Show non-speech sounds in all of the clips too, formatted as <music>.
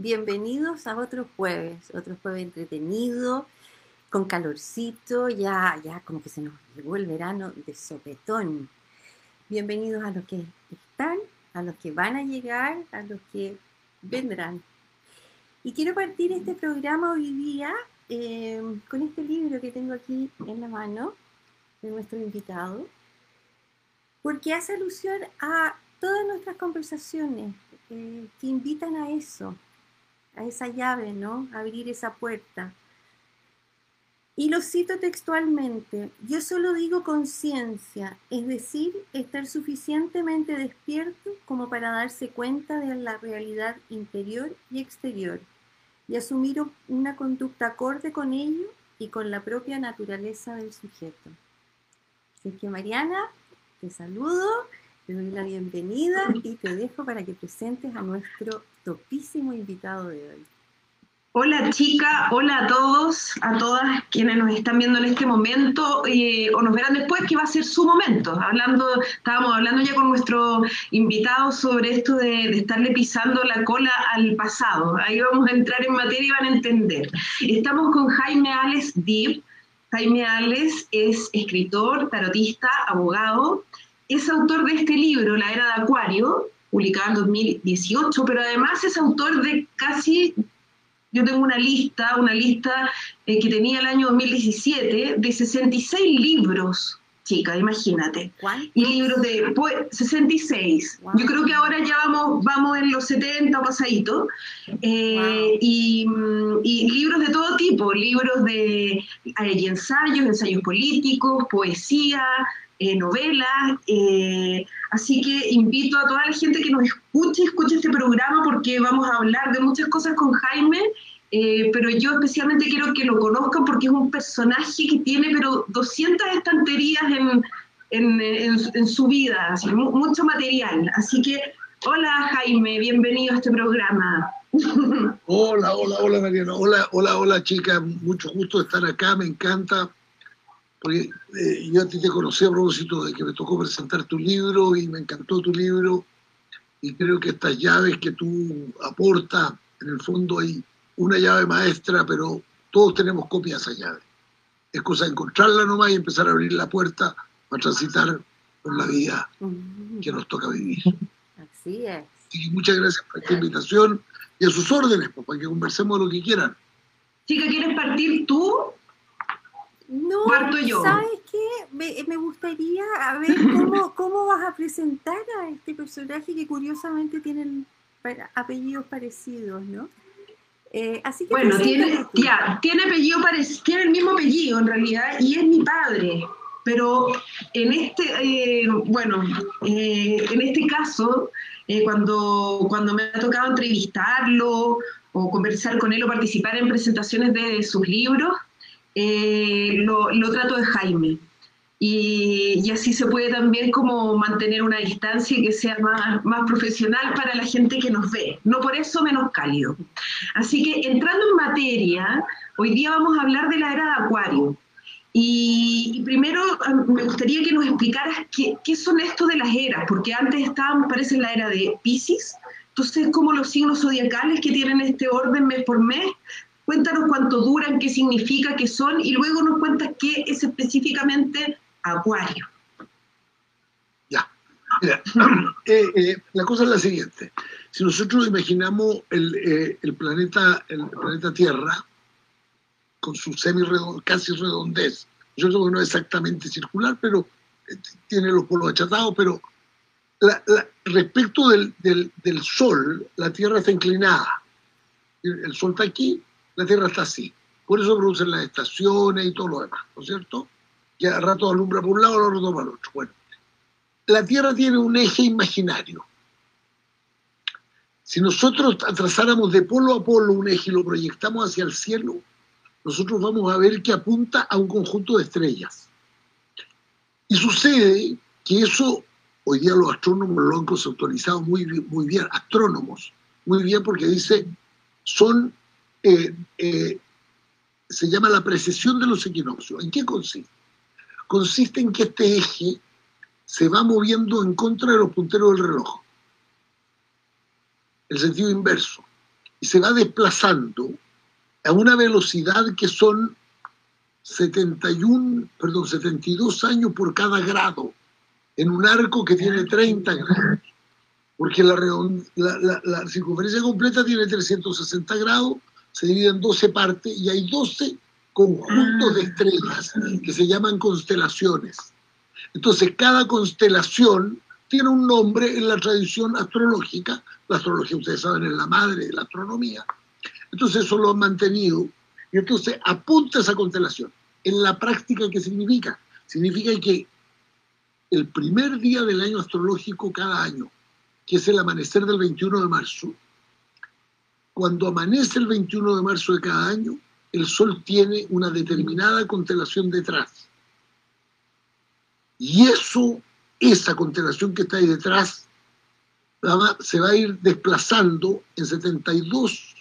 Bienvenidos a otro jueves, otro jueves entretenido, con calorcito, ya, ya como que se nos llegó el verano de sopetón. Bienvenidos a los que están, a los que van a llegar, a los que vendrán. Y quiero partir este programa hoy día eh, con este libro que tengo aquí en la mano de nuestro invitado, porque hace alusión a todas nuestras conversaciones eh, que invitan a eso, a esa llave, ¿no? Abrir esa puerta. Y lo cito textualmente, yo solo digo conciencia, es decir, estar suficientemente despierto como para darse cuenta de la realidad interior y exterior y asumir una conducta acorde con ello y con la propia naturaleza del sujeto. Así que Mariana, te saludo, te doy la bienvenida y te dejo para que presentes a nuestro topísimo invitado de hoy. Hola chica, hola a todos, a todas quienes nos están viendo en este momento eh, o nos verán después que va a ser su momento. Hablando, estábamos hablando ya con nuestro invitado sobre esto de, estarle pisando la cola al pasado. Ahí vamos a entrar en materia y van a entender. Estamos con Jaime Ales Dib. Jaime Ales es escritor, tarotista, abogado. Es autor de este libro, La Era de Acuario, publicado en 2018, pero además es autor de casi yo tengo una lista, una lista eh, que tenía el año 2017 de 66 libros, chica, imagínate. Y libros de 66. Yo creo que ahora ya vamos, vamos en los 70 o pasadito. Eh, y, libros de todo tipo, libros de hay ensayos, ensayos políticos, poesía, eh, novelas. así que invito a toda la gente que nos escuche, escuche este programa porque vamos a hablar de muchas cosas con Jaime eh, pero yo especialmente quiero que lo conozcan porque es un personaje que tiene pero 200 estanterías en, en, su vida, mucho material. Así que, hola Jaime, bienvenido a este programa. <laughs> Hola, hola, hola Mariana, hola, hola, hola chica, mucho gusto estar acá, me encanta, porque eh, yo a ti te conocí a propósito de que me tocó presentar tu libro y me encantó tu libro y creo que estas llaves que tú aportas, en el fondo hay una llave maestra, pero todos tenemos copias de esa llave. Es cosa de encontrarla nomás y empezar a abrir la puerta para transitar por la vida que nos toca vivir. Así es. Y muchas gracias por esta invitación y a sus órdenes, pues, para que conversemos de lo que quieran. Chica, ¿quieres partir tú? No, yo? ¿sabes qué? Me, gustaría ver <laughs> cómo, cómo vas a presentar a este personaje que curiosamente tienen apellidos parecidos, ¿no? Eh, así que bueno, tiene, tiene, apellido, tiene el mismo apellido en realidad y es mi padre. Pero en este, eh, bueno, eh, en este caso, cuando, cuando me ha tocado entrevistarlo o conversar con él o participar en presentaciones de sus libros, lo, lo trato de Jaime y, así se puede también como mantener una distancia que sea más, más profesional para la gente que nos ve, no por eso menos cálido. Así que entrando en materia, hoy día vamos a hablar de la era de Acuario. Y, primero me gustaría que nos explicaras qué, qué, son esto de las eras, porque antes estábamos, parece, en la era de Pisces, entonces como los signos zodiacales que tienen este orden mes por mes, cuéntanos cuánto duran, qué significa, qué son, y luego nos cuentas qué es específicamente Acuario. Ya. Mira, <clears throat> eh, eh, la cosa es la siguiente. Si nosotros imaginamos el, eh, planeta, el planeta Tierra, con su semi casi redondez, yo creo que no es exactamente circular, pero tiene los polos achatados, pero respecto del, del, del, Sol, la Tierra está inclinada. El Sol está aquí, la Tierra está así. Por eso producen las estaciones y todo lo demás, ¿no es cierto? que a rato alumbra por un lado, a rato para el otro. Bueno, la Tierra tiene un eje imaginario. Si nosotros trazáramos de polo a polo un eje y lo proyectamos hacia el cielo, nosotros vamos a ver que apunta a un conjunto de estrellas. Y sucede que eso, hoy día los astrónomos lo han conceptualizado muy, muy bien, astrónomos, muy bien porque dice, son, eh, eh, se llama la precesión de los equinoccios. ¿En qué consiste? consiste en que este eje se va moviendo en contra de los punteros del reloj. El sentido inverso. y se va desplazando a una velocidad que son 71, perdón, 72 años por cada grado, en un arco que tiene 30 grados, porque la, la, circunferencia completa tiene 360 grados, se divide en 12 partes y hay 12 conjuntos de estrellas que se llaman constelaciones. Entonces, cada constelación tiene un nombre en la tradición astrológica. La astrología, ustedes saben, es la madre de la astronomía. Entonces, eso lo han mantenido. Y entonces, apunta esa constelación. En la práctica, ¿qué significa? Significa que el primer día del año astrológico cada año, que es el amanecer del 21 de marzo, cuando amanece el 21 de marzo de cada año, el Sol tiene una determinada constelación detrás. Y eso, esa constelación que está ahí detrás, se va a ir desplazando en 72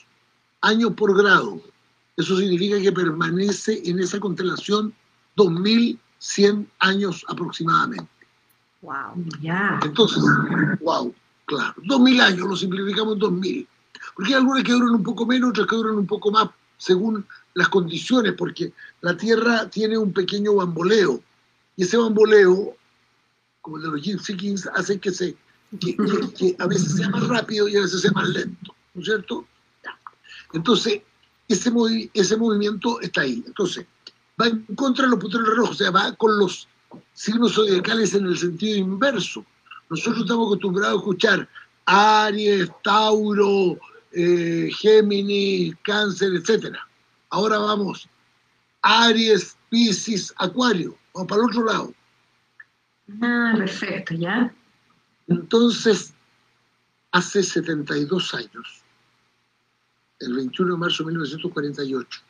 años por grado. Eso significa que permanece en esa constelación 2100 años aproximadamente. Wow, ya. Entonces, wow, claro. 2000 años, lo simplificamos en 2000. Porque hay algunas que duran un poco menos, otras que duran un poco más, según las condiciones, porque la Tierra tiene un pequeño bamboleo. Y ese bamboleo, como el de los Gypsy hace que, se, a veces sea más rápido y a veces sea más lento, ¿no es cierto? Entonces, ese, ese movimiento está ahí. Entonces, va en contra de los puntos del reloj, o sea, va con los signos zodiacales en el sentido inverso. Nosotros estamos acostumbrados a escuchar Aries, Tauro, eh, Géminis, Cáncer, etc. Ahora vamos, Aries, Pisces, Acuario. Vamos para el otro lado. Ah, perfecto, ya. Entonces, hace 72 años, el 21 de marzo de 1948,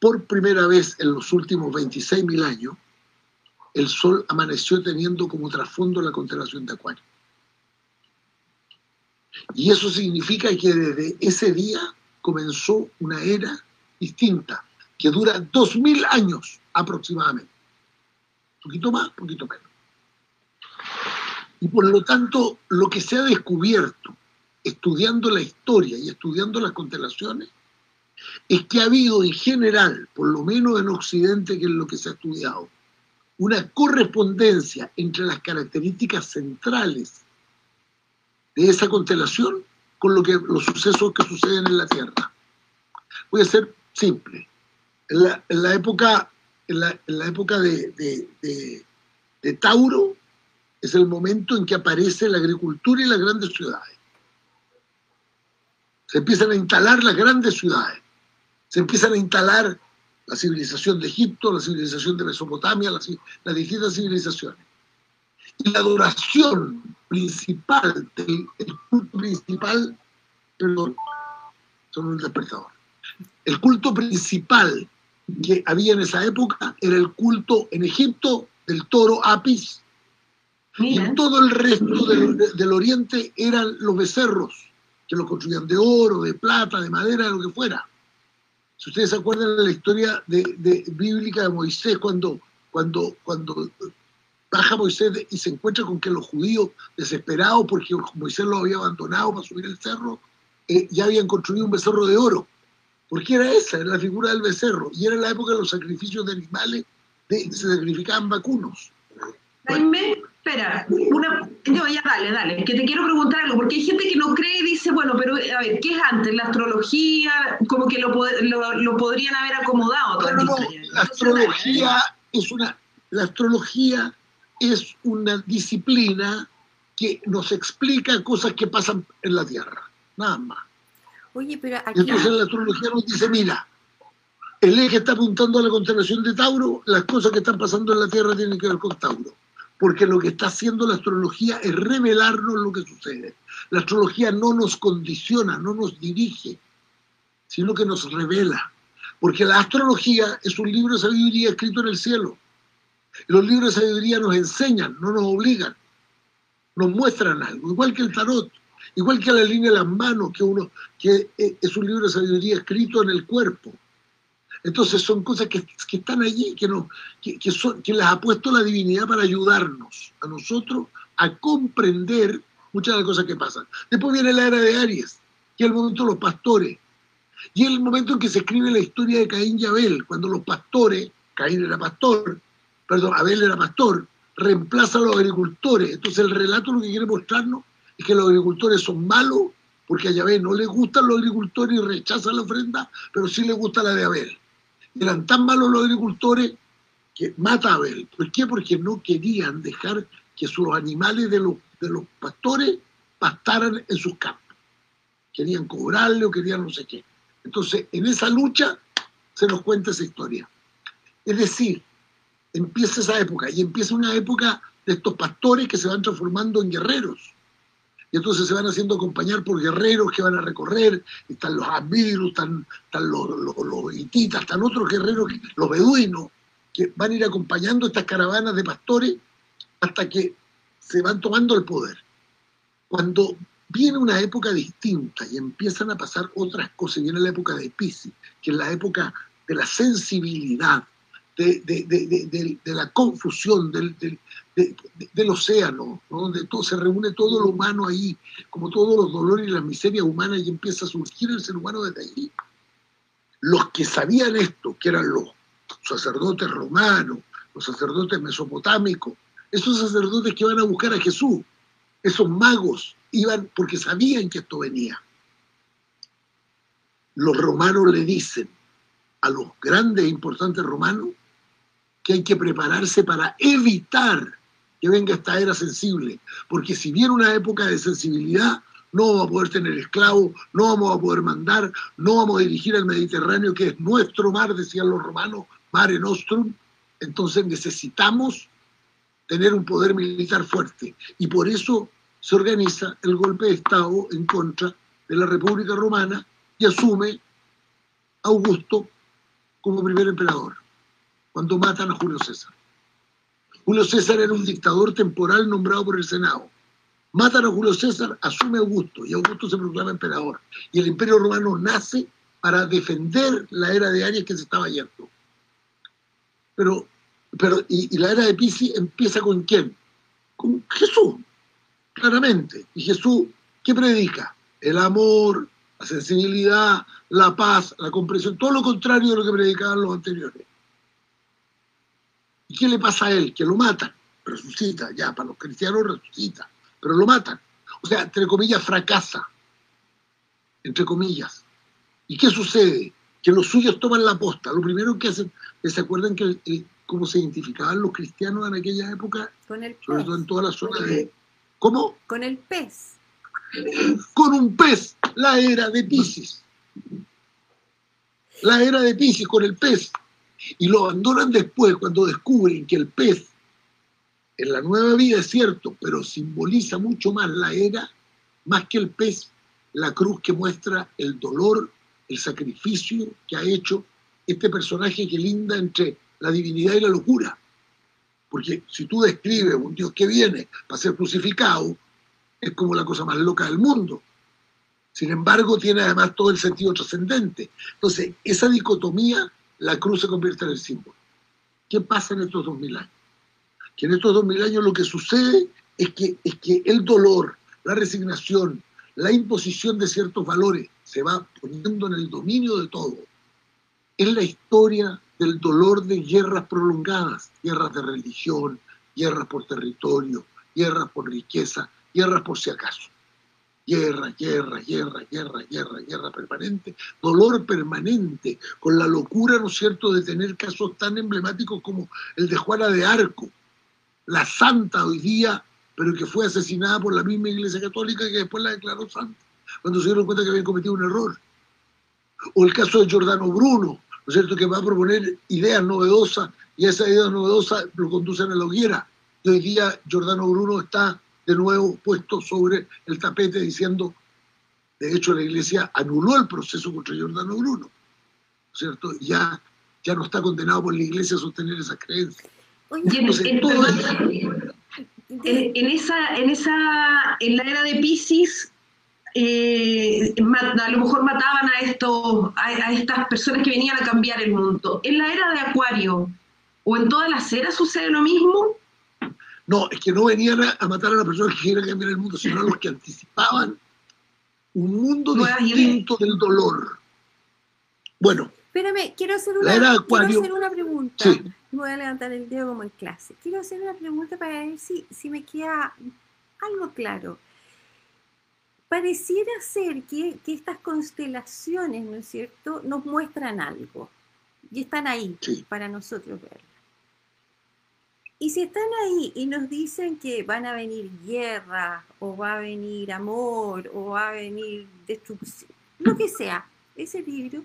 por primera vez en los últimos 26.000 años, el Sol amaneció teniendo como trasfondo la constelación de Acuario. Y eso significa que desde ese día comenzó una era distinta, que dura 2.000 años aproximadamente. Un poquito más, un poquito menos. Y por lo tanto, lo que se ha descubierto estudiando la historia y estudiando las constelaciones es que ha habido en general, por lo menos en Occidente, que es lo que se ha estudiado, una correspondencia entre las características centrales de esa constelación con lo que, los sucesos que suceden en la Tierra. Voy a ser simple. En la, época, en la, época de, de Tauro es el momento en que aparece la agricultura y las grandes ciudades. Se empiezan a instalar las grandes ciudades. Se empiezan a instalar la civilización de Egipto, la civilización de Mesopotamia, las, distintas civilizaciones. La adoración principal, el culto principal, perdón, son un despertador. El culto principal que había en esa época era el culto en Egipto del toro Apis. Y en todo el resto del, del, oriente eran los becerros, que los construían de oro, de plata, de madera, de lo que fuera. Si ustedes se acuerdan de la historia de, bíblica de Moisés, cuando, cuando, cuando baja Moisés y se encuentra con que los judíos, desesperados porque Moisés los había abandonado para subir el cerro, eh, ya habían construido un becerro de oro. Porque era esa, era la figura del becerro. Y era la época de los sacrificios de animales, de, se sacrificaban vacunos. Jaime, espera, una, yo ya dale, dale, que te quiero preguntar algo, porque hay gente que no cree y dice, bueno, pero a ver, ¿qué es antes? ¿La astrología? Como que lo, lo, podrían haber acomodado. No, no, la astrología es una, la astrología es una disciplina que nos explica cosas que pasan en la Tierra, nada más. Oye, pero aquí... Entonces la astrología nos dice, mira, el eje está apuntando a la constelación de Tauro, las cosas que están pasando en la Tierra tienen que ver con Tauro porque lo que está haciendo la astrología es revelarnos lo que sucede. La astrología no nos condiciona, no nos dirige, sino que nos revela. Porque la astrología es un libro de sabiduría escrito en el cielo. Los libros de sabiduría nos enseñan, no nos obligan, nos muestran algo, igual que el tarot, igual que la línea de las manos, que, uno, que es un libro de sabiduría escrito en el cuerpo. Entonces son cosas que, están allí, que, no, que, son, que las ha puesto la divinidad para ayudarnos a nosotros a comprender muchas de las cosas que pasan. Después viene la era de Aries. que es el momento de los pastores. Y es el momento en que se escribe la historia de Caín y Abel, cuando los pastores, Caín era pastor, perdón, Abel era pastor, reemplaza a los agricultores. Entonces el relato lo que quiere mostrarnos es que los agricultores son malos, porque a Yahvé no le gustan los agricultores y rechazan la ofrenda, pero sí le gusta la de Abel. Eran tan malos los agricultores que mata a Abel. ¿Por qué? Porque no querían dejar que sus animales de los, de los pastores pastaran en sus campos. Querían cobrarle o querían no sé qué. Entonces, en esa lucha se nos cuenta esa historia. Es decir, empieza esa época y empieza una época de estos pastores que se van transformando en guerreros. Y entonces se van haciendo acompañar por guerreros que van a recorrer, están los amirus, están, los, los, hititas, están otros guerreros, los beduinos, que van a ir acompañando estas caravanas de pastores hasta que se van tomando el poder. Cuando viene una época distinta y empiezan a pasar otras cosas, viene la época de Pisces, que es la época de la sensibilidad, de, la confusión del, del océano, donde todo, se reúne todo lo humano ahí, como todos los dolores y las miserias humanas, y empieza a surgir el ser humano desde ahí. Los que sabían esto, que eran los sacerdotes romanos, los sacerdotes mesopotámicos, esos sacerdotes que iban a buscar a Jesús, esos magos, iban porque sabían que esto venía. Los romanos le dicen a los grandes e importantes romanos que hay que prepararse para evitar que venga esta era sensible, porque si viene una época de sensibilidad, no vamos a poder tener esclavos, no vamos a poder mandar, no vamos a dirigir al Mediterráneo, que es nuestro mar, decían los romanos, mare nostrum, entonces necesitamos tener un poder militar fuerte. Y por eso se organiza el golpe de Estado en contra de la República Romana y asume Augusto como primer emperador cuando matan a Julio César. Julio César era un dictador temporal nombrado por el Senado. Matan a Julio César, asume Augusto y Augusto se proclama emperador. Y el imperio romano nace para defender la era de Aries que se estaba yendo. Pero, pero y, la era de Pisces empieza con quién? Con Jesús, claramente. Y Jesús, ¿qué predica? El amor, la sensibilidad, la paz, la comprensión, todo lo contrario de lo que predicaban los anteriores. ¿Y qué le pasa a él? Que lo matan. Resucita, ya, para los cristianos resucita, pero lo matan. O sea, entre comillas, fracasa. Entre comillas. ¿Y qué sucede? Que los suyos toman la posta. Lo primero que hacen, ¿se acuerdan que cómo se identificaban los cristianos en aquella época? Con el pez. Sobre todo en toda la zona de... ¿Cómo? Con el pez. Con un pez, la era de Pisces. La era de Pisces, con el pez y lo abandonan después cuando descubren que el pez en la nueva vida es cierto, pero simboliza mucho más la era, más que el pez, la cruz que muestra el dolor, el sacrificio que ha hecho este personaje que linda entre la divinidad y la locura. Porque si tú describes un Dios que viene para ser crucificado, es como la cosa más loca del mundo. Sin embargo, tiene además todo el sentido trascendente. Entonces, esa dicotomía la cruz se convierte en el símbolo. ¿Qué pasa en estos dos mil años? Que en estos dos mil años lo que sucede es que, es que el dolor, la resignación, la imposición de ciertos valores se va poniendo en el dominio de todo. Es la historia del dolor de guerras prolongadas, guerras de religión, guerras por territorio, guerras por riqueza, guerras por si acaso guerra, guerra, guerra, guerra, guerra, guerra permanente, dolor permanente, con la locura, ¿no es cierto?, de tener casos tan emblemáticos como el de Juana de Arco, la santa hoy día, pero que fue asesinada por la misma Iglesia Católica que después la declaró santa, cuando se dieron cuenta que habían cometido un error. O el caso de Giordano Bruno, ¿no es cierto?, que va a proponer ideas novedosas y esas ideas novedosas lo conducen a la hoguera. Y hoy día Giordano Bruno está de nuevo puesto sobre el tapete diciendo, de hecho la iglesia anuló el proceso contra Giordano Bruno, ¿cierto? Ya, ya no está condenado por la iglesia a sostener esa creencia. en, esa, en esa, en la era de Pisces, eh, a lo mejor mataban a estos, a, estas personas que venían a cambiar el mundo. En la era de Acuario, o en todas las eras sucede lo mismo, no, es que no venían a, matar a las personas que querían cambiar el mundo, sino a los que anticipaban un mundo distinto del dolor. Bueno. Espérame, quiero hacer una, quiero hacer una pregunta. Sí. Me voy a levantar el dedo como en clase. Quiero hacer una pregunta para ver si, si me queda algo claro. Pareciera ser que, que estas constelaciones, ¿no es cierto?, nos muestran algo y están ahí para nosotros verlas. Y si están ahí y nos dicen que van a venir guerra, o va a venir amor, o va a venir destrucción, lo que sea, ese libro,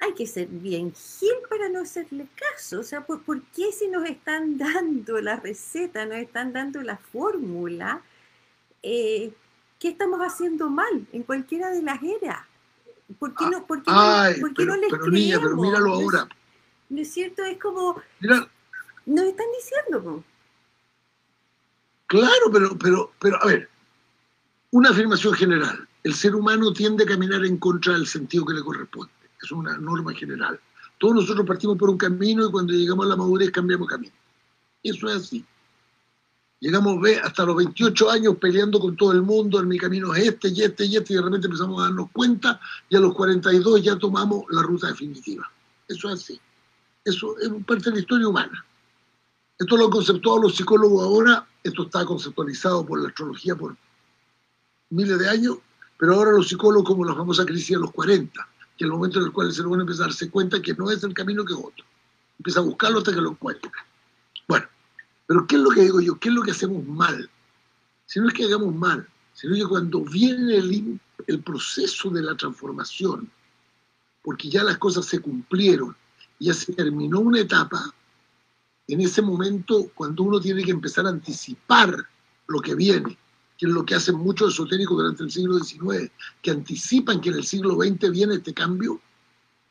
hay que ser bien gil para no hacerle caso. O sea, ¿por, qué si nos están <laughs> dando la receta, nos están dando la fórmula, eh, qué estamos haciendo mal en cualquiera de las eras? ¿Por qué no, por qué no, ¿por qué no les pero pero míralo ahora. ¿No es cierto? Es como... Nos están diciendo. Claro, pero, pero, pero, a ver, una afirmación general. El ser humano tiende a caminar en contra del sentido que le corresponde. Es una norma general. Todos nosotros partimos por un camino y cuando llegamos a la madurez cambiamos camino. Eso es así. Llegamos ve, hasta los 28 años peleando con todo el mundo, en mi camino es este y este y este, y de repente empezamos a darnos cuenta y a los 42 ya tomamos la ruta definitiva. Eso es así. Eso es parte de la historia humana. Esto lo han conceptuado los psicólogos ahora, esto está conceptualizado por la astrología por miles de años, pero ahora los psicólogos como la famosa crisis de los 40, que es el momento en el cual el ser humano empieza a darse cuenta que no es el camino que es otro. Empieza a buscarlo hasta que lo encuentra. Bueno, pero ¿qué es lo que digo yo? ¿Qué es lo que hacemos mal? Si no es que hagamos mal, sino que cuando viene el, el proceso de la transformación, porque ya las cosas se cumplieron, ya se terminó una etapa, en ese momento, cuando uno tiene que empezar a anticipar lo que viene, que es lo que hacen muchos esotéricos durante el siglo XIX, que anticipan que en el siglo XX viene este cambio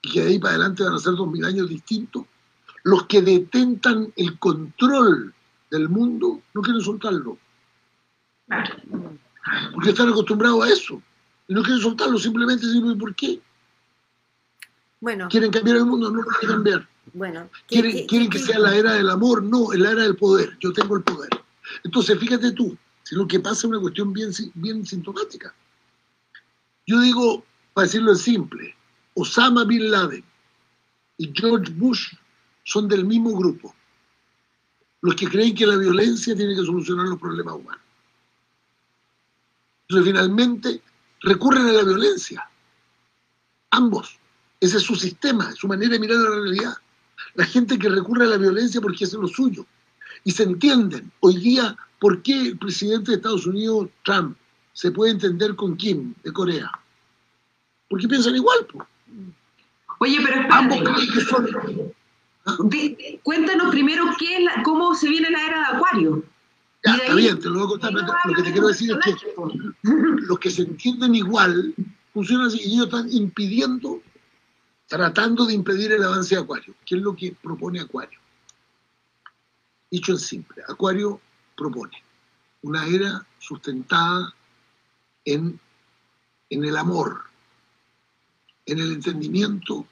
y que de ahí para adelante van a ser dos mil años distintos, los que detentan el control del mundo no quieren soltarlo. Porque están acostumbrados a eso. Y no quieren soltarlo, simplemente dicen, ¿por qué? Bueno. ¿Quieren cambiar el mundo? No lo quieren cambiar. Bueno, quieren, quieren que sea la era del amor, no, es la era del poder. Yo tengo el poder. Entonces, fíjate tú, si lo que pasa es una cuestión bien, bien sintomática. Yo digo, para decirlo en simple, Osama Bin Laden y George Bush son del mismo grupo. Los que creen que la violencia tiene que solucionar los problemas humanos. Entonces, finalmente, recurren a la violencia. Ambos. Ese es su sistema, su manera de mirar la realidad la gente que recurre a la violencia porque es lo suyo. Y se entienden. Hoy día, ¿por qué el presidente de Estados Unidos, Trump, se puede entender con Kim de Corea? Porque piensan igual. Oye, pero espérate. <laughs> Cuéntanos primero qué cómo se viene la era de Acuario. Ya, está bien, te lo voy a contar. Lo que te quiero decir es que los que se entienden igual funcionan así y ellos están impidiendo tratando de impedir el avance de Acuario. ¿Qué es lo que propone Acuario? Dicho en simple, Acuario propone una era sustentada en, en el amor, en el entendimiento,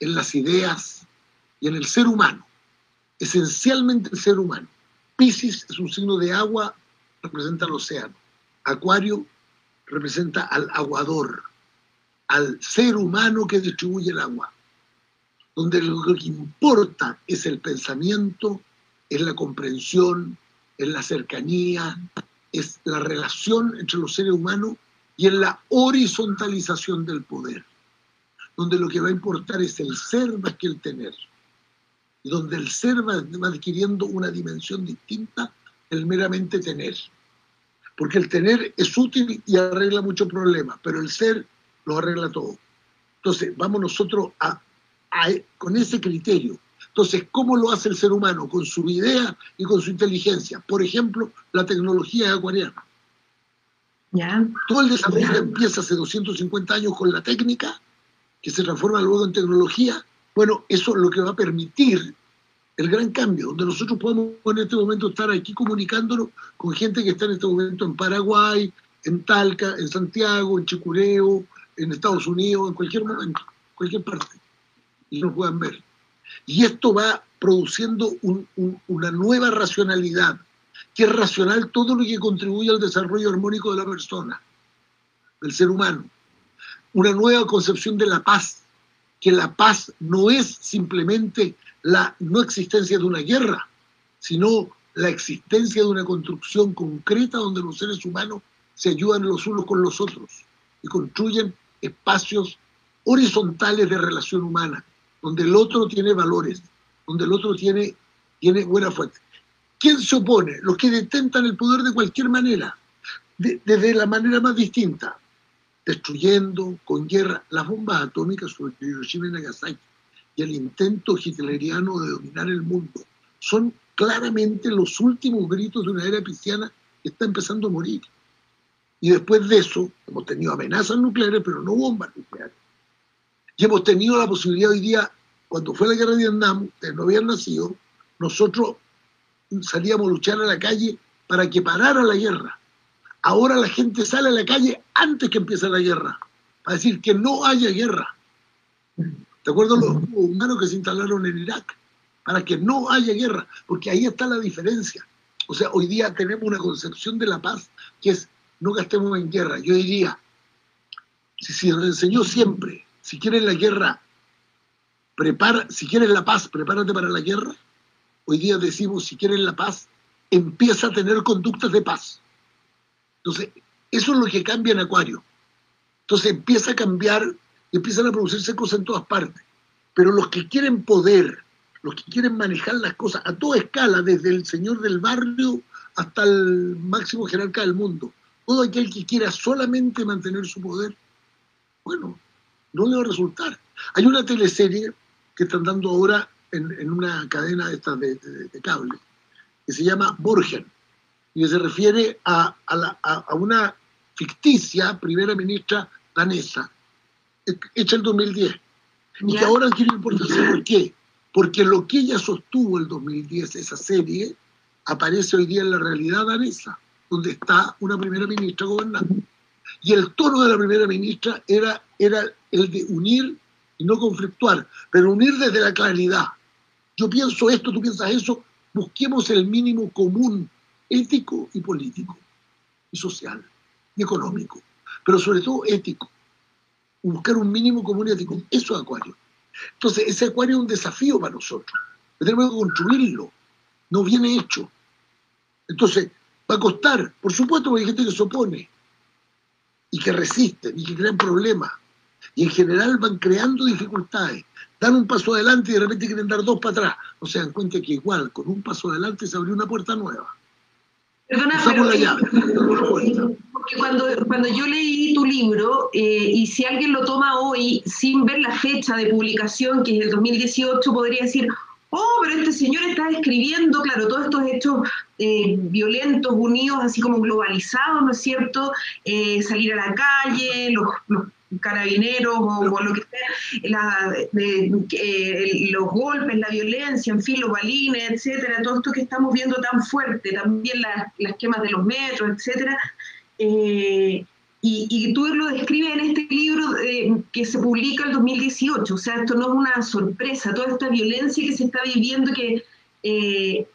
en las ideas y en el ser humano, esencialmente el ser humano. Pisces es un signo de agua, representa el océano. Acuario representa al aguador, al ser humano que distribuye el agua, donde lo que importa es el pensamiento, es la comprensión, es la cercanía, es la relación entre los seres humanos y es la horizontalización del poder, donde lo que va a importar es el ser más que el tener, y donde el ser va, adquiriendo una dimensión distinta del meramente tener. Porque el tener es útil y arregla muchos problemas, pero el ser lo arregla todo. Entonces, vamos nosotros a, con ese criterio. Entonces, ¿cómo lo hace el ser humano? Con su idea y con su inteligencia. Por ejemplo, la tecnología acuariana. ¿Ya? Todo el desarrollo empieza hace 250 años con la técnica, que se transforma luego en tecnología. Bueno, eso es lo que va a permitir el gran cambio, donde nosotros podemos en este momento estar aquí comunicándonos con gente que está en este momento en Paraguay, en Talca, en Santiago, en Chicureo, en Estados Unidos, en cualquier momento, cualquier parte, y lo puedan ver. Y esto va produciendo una nueva racionalidad, que es racional todo lo que contribuye al desarrollo armónico de la persona. del ser humano, una nueva concepción de la paz, que la paz no es simplemente la no existencia de una guerra, sino la existencia de una construcción concreta donde los seres humanos se ayudan los unos con los otros y construyen espacios horizontales de relación humana, donde el otro tiene valores, donde el otro tiene, tiene buena fuente. ¿Quién se opone? Los que detentan el poder de cualquier manera, desde la manera más distinta, destruyendo con guerra las bombas atómicas sobre Hiroshima y Nagasaki y el intento hitleriano de dominar el mundo. Son claramente los últimos gritos de una era pisciana que está empezando a morir. Y después de eso, hemos tenido amenazas nucleares, pero no bombas nucleares. Y hemos tenido la posibilidad hoy día, cuando fue la guerra de Vietnam, ustedes no habían nacido, nosotros salíamos a luchar a la calle para que parara la guerra. Ahora la gente sale a la calle antes que empiece la guerra, para decir que no haya guerra. ¿Te acuerdas los humanos que se instalaron en Irak? Para que no haya guerra, porque ahí está la diferencia. O sea, hoy día tenemos una concepción de la paz que es no gastemos en guerra. Yo diría, si se nos enseñó siempre, si quieres la guerra, prepara, si quieres la paz, prepárate para la guerra. Hoy día decimos, si quieres la paz, empieza a tener conductas de paz. Entonces, eso es lo que cambia en Acuario. Entonces empieza a cambiar empiezan a producirse cosas en todas partes. Pero los que quieren poder, los que quieren manejar las cosas a toda escala, desde el señor del barrio hasta el máximo jerarca del mundo, todo aquel que quiera solamente mantener su poder, bueno, no le va a resultar. Hay una teleserie que están dando ahora en, una cadena de, de, cable que se llama Borgen y que se refiere a, a, una ficticia primera ministra danesa hecha en 2010 y que ahora tiene importancia. ¿Por qué? Porque lo que ella sostuvo el 2010, esa serie, aparece hoy día en la realidad danesa donde está una primera ministra gobernando. Y el tono de la primera ministra era, era el de unir y no conflictuar, pero unir desde la claridad. Yo pienso esto, tú piensas eso, busquemos el mínimo común ético y político, y social, y económico, pero sobre todo ético. Buscar un mínimo común ético, eso es Acuario. Entonces, ese Acuario es un desafío para nosotros. Tenemos que construirlo, no viene hecho. Entonces, Va a costar, por supuesto, porque hay gente que se opone y que resiste y que crean problemas. Y en general van creando dificultades. Dan un paso adelante y de repente quieren dar dos para atrás. No se dan cuenta que igual, con un paso adelante se abrió una puerta nueva. Perdona, pero, la llave, porque cuando, cuando yo leí tu libro, eh, y si alguien lo toma hoy sin ver la fecha de publicación, que es el 2018, podría decir, oh, pero este señor está describiendo, claro, todos estos hechos eh, violentos, unidos, así como globalizados, ¿no es cierto? Eh, salir a la calle, los, carabineros o, lo que sea, eh, los golpes, la violencia, en fin, los balines, etcétera, todo esto que estamos viendo tan fuerte, también las, quemas de los metros, etcétera. Y, tú lo describes en que se publica en 2018, o sea, esto no es una sorpresa, toda esta violencia que se está viviendo que, eh,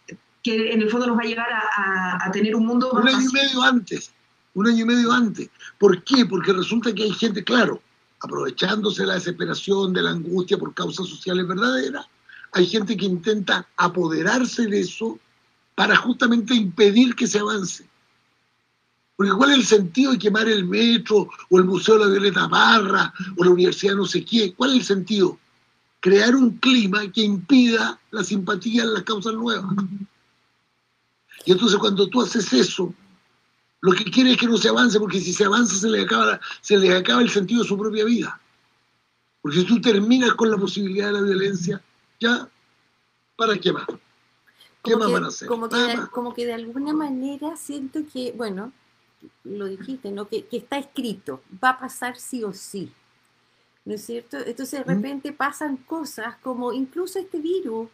que en el fondo nos va a llevar a, tener un mundo más... Un año y medio antes, un año y medio antes. ¿Por qué? Porque resulta que hay gente, claro, aprovechándose de la desesperación, de la angustia por causas sociales verdaderas, hay gente que intenta apoderarse de eso para justamente impedir que se avance. Porque ¿cuál es el sentido de quemar el metro o el Museo de la Violeta Barra o la Universidad no sé qué? ¿Cuál es el sentido? Crear un clima que impida la simpatía en las causas nuevas. Y entonces cuando tú haces eso, lo que quiere es que no se avance, porque si se avanza se les acaba, se les acaba el sentido de su propia vida. Porque si tú terminas con la posibilidad de la violencia, ya, ¿para qué más? ¿Qué más van a hacer? Como que, como que de alguna manera siento que, bueno, lo dijiste, ¿no? Que, está escrito, va a pasar sí o sí. ¿No es cierto? Entonces de repente pasan cosas como incluso este virus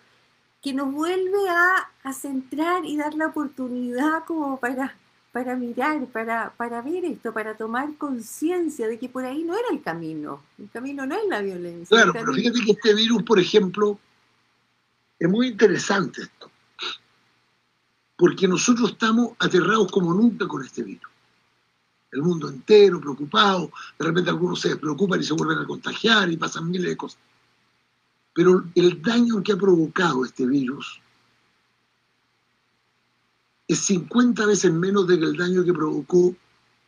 que nos vuelve a, centrar y dar la oportunidad como para, para mirar, para, para ver esto, para tomar conciencia de que por ahí no era el camino. El camino no es la violencia. Claro, pero fíjate que este virus, por ejemplo, es muy interesante esto. Porque nosotros estamos aterrados como nunca con este virus el mundo entero preocupado, de repente algunos se preocupan y se vuelven a contagiar y pasan miles de cosas. Pero el daño que ha provocado este virus es 50 veces menos del el daño que provocó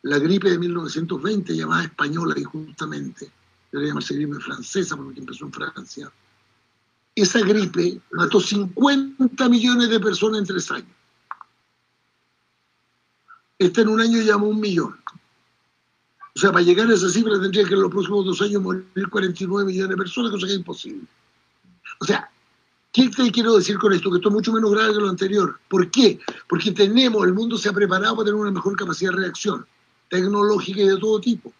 la gripe de 1920, llamada española injustamente, debería llamarse gripe francesa porque empezó en Francia. Esa gripe mató 50 millones de personas en tres años. Esta en un año llamó un millón. O sea, para llegar a esa cifra tendría que en los próximos dos años morir 49 millones de personas, cosa que es imposible. O sea, ¿qué te quiero decir con esto? Que esto es mucho menos grave que lo anterior. ¿Por qué? Porque tenemos, el mundo se ha preparado para tener una mejor capacidad de reacción tecnológica y de todo tipo.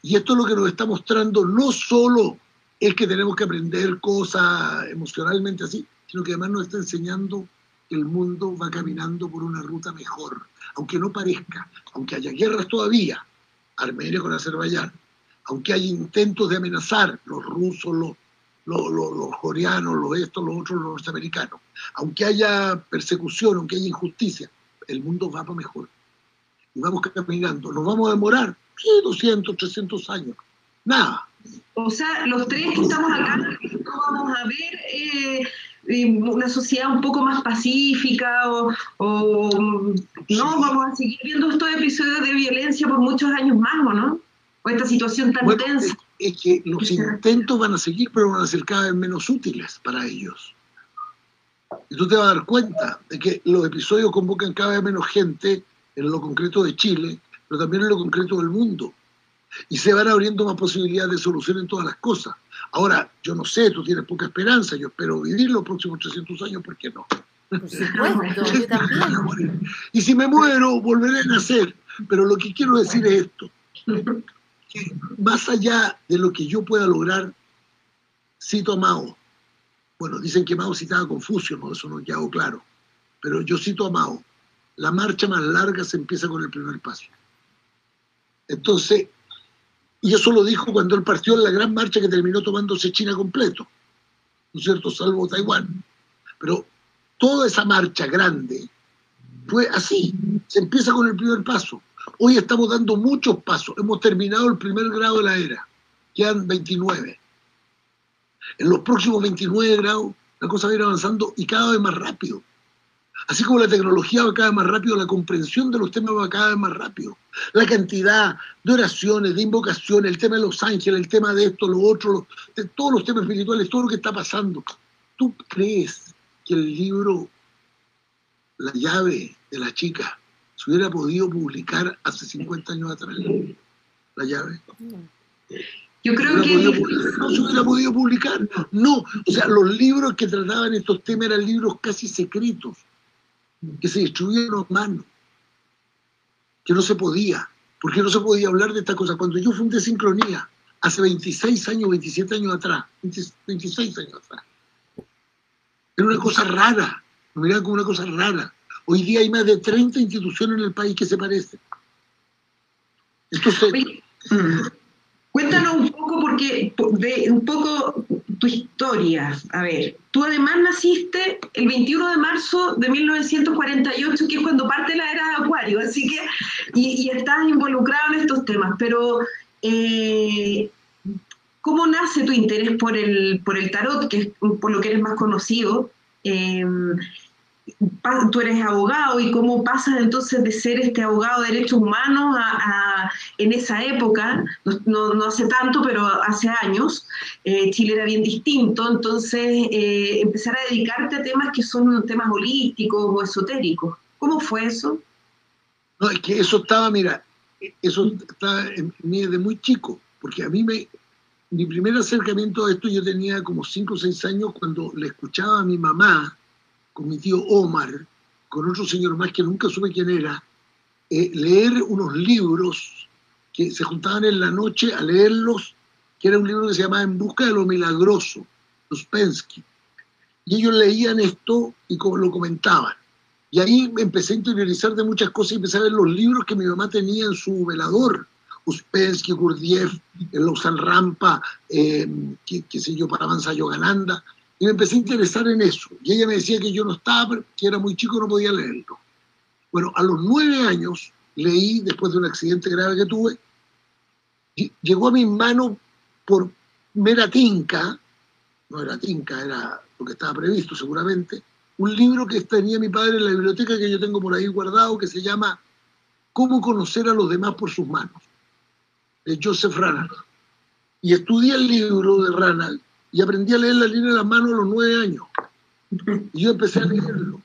Y esto es lo que nos está mostrando no solo es que tenemos que aprender cosas emocionalmente así, sino que además nos está enseñando que el mundo va caminando por una ruta mejor, aunque no parezca, aunque haya guerras todavía, Armenia con Azerbaiyán, aunque haya intentos de amenazar los rusos, los, los, coreanos, los estos, los otros, los norteamericanos, aunque haya persecución, aunque haya injusticia, el mundo va para mejor. Y vamos caminando. ¿Nos vamos a demorar? Sí, 200, 300 años. Nada. O sea, los tres que estamos acá no vamos a ver eh, una sociedad un poco más pacífica o, no, vamos a seguir viendo estos episodios de violencia por muchos años más, ¿o no? O esta situación tan tensa. Es, que los intentos van a seguir, pero van a ser cada vez menos útiles para ellos. Y tú te vas a dar cuenta de que los episodios convocan cada vez menos gente en lo concreto de Chile, pero también en lo concreto del mundo. Y se van abriendo más posibilidades de solución en todas las cosas. Ahora, yo no sé, tú tienes poca esperanza, yo espero vivir los próximos 300 años, ¿por qué no? Por supuesto, yo también. <laughs> Y si me muero, volveré a nacer. Pero lo que quiero decir es esto, que más allá de lo que yo pueda lograr, cito a Mao. Bueno, dicen que Mao citaba a Confucio, no, eso no quedado claro. Pero yo cito a Mao. La marcha más larga se empieza con el primer paso. Entonces, y eso lo dijo cuando él partió en la gran marcha que terminó tomándose China completo, ¿no es cierto? Salvo Taiwán. Pero toda esa marcha grande fue así, se empieza con el primer paso. Hoy estamos dando muchos pasos, hemos terminado el primer grado de la era, quedan 29. En los próximos 29 grados la cosa va a ir avanzando y cada vez más rápido. Así como la tecnología va cada vez más rápido, la comprensión de los temas va cada vez más rápido. La cantidad de oraciones, de invocaciones, el tema de los ángeles, el tema de esto, lo otro, de todos los temas espirituales, todo lo que está pasando. ¿Tú crees que el libro La llave de la chica se hubiera podido publicar hace 50 años atrás? La llave. Yo creo que... no se hubiera podido publicar. No, o sea, los libros que trataban estos temas eran libros casi secretos que se destruyeron manos, que no se podía, porque no se podía hablar de esta cosa. Cuando yo fundé Sincronía, hace 26 años, 27 años atrás, 26 años atrás, era una cosa rara, me miraban como una cosa rara. Hoy día hay más de 30 instituciones en el país que se parecen. Entonces... Cuéntanos un poco, porque de, un poco tu historia. A ver, tú además naciste el 21 de marzo de 1948, que es cuando parte la era de Acuario, así que, y, estás involucrado en estos temas, pero eh, ¿cómo nace tu interés por el, por el tarot, que es por lo que eres más conocido? Eh, tú eres abogado y cómo pasas entonces de ser este abogado de derechos humanos a, en esa época, no, hace tanto, pero hace años, eh, Chile era bien distinto, entonces eh, empezar a dedicarte a temas que son temas holísticos o esotéricos. ¿Cómo fue eso? No, es que eso estaba, mira, eso estaba en mí desde muy chico, porque a mí me, mi primer acercamiento a esto yo tenía como 5 o 6 años cuando le escuchaba a mi mamá con mi tío Omar, con otro señor más que nunca supe quién era, eh, leer unos libros que se juntaban en la noche a leerlos, que era un libro que se llamaba En busca de lo milagroso, Uspensky. Y ellos leían esto y lo comentaban. Y ahí me empecé a interiorizar de muchas cosas y empecé a ver los libros que mi mamá tenía en su velador. Uspensky, Gurdjieff, Lausanne Rampa, eh, qué, qué, sé yo, para avanzar Yogananda. Y me empecé a interesar en eso. Y ella me decía que yo no estaba, que era muy chico, no podía leerlo. Bueno, a los nueve años leí después de un accidente grave que tuve, llegó a mis manos por mera tinca, no era tinca, era lo que estaba previsto seguramente, un libro que tenía mi padre en la biblioteca que yo tengo por ahí guardado que se llama Cómo conocer a los demás por sus manos, de Joseph Ranald. Y estudié el libro de Ranald y aprendí a leer la línea de las manos a los nueve años. Y yo empecé a leerlo,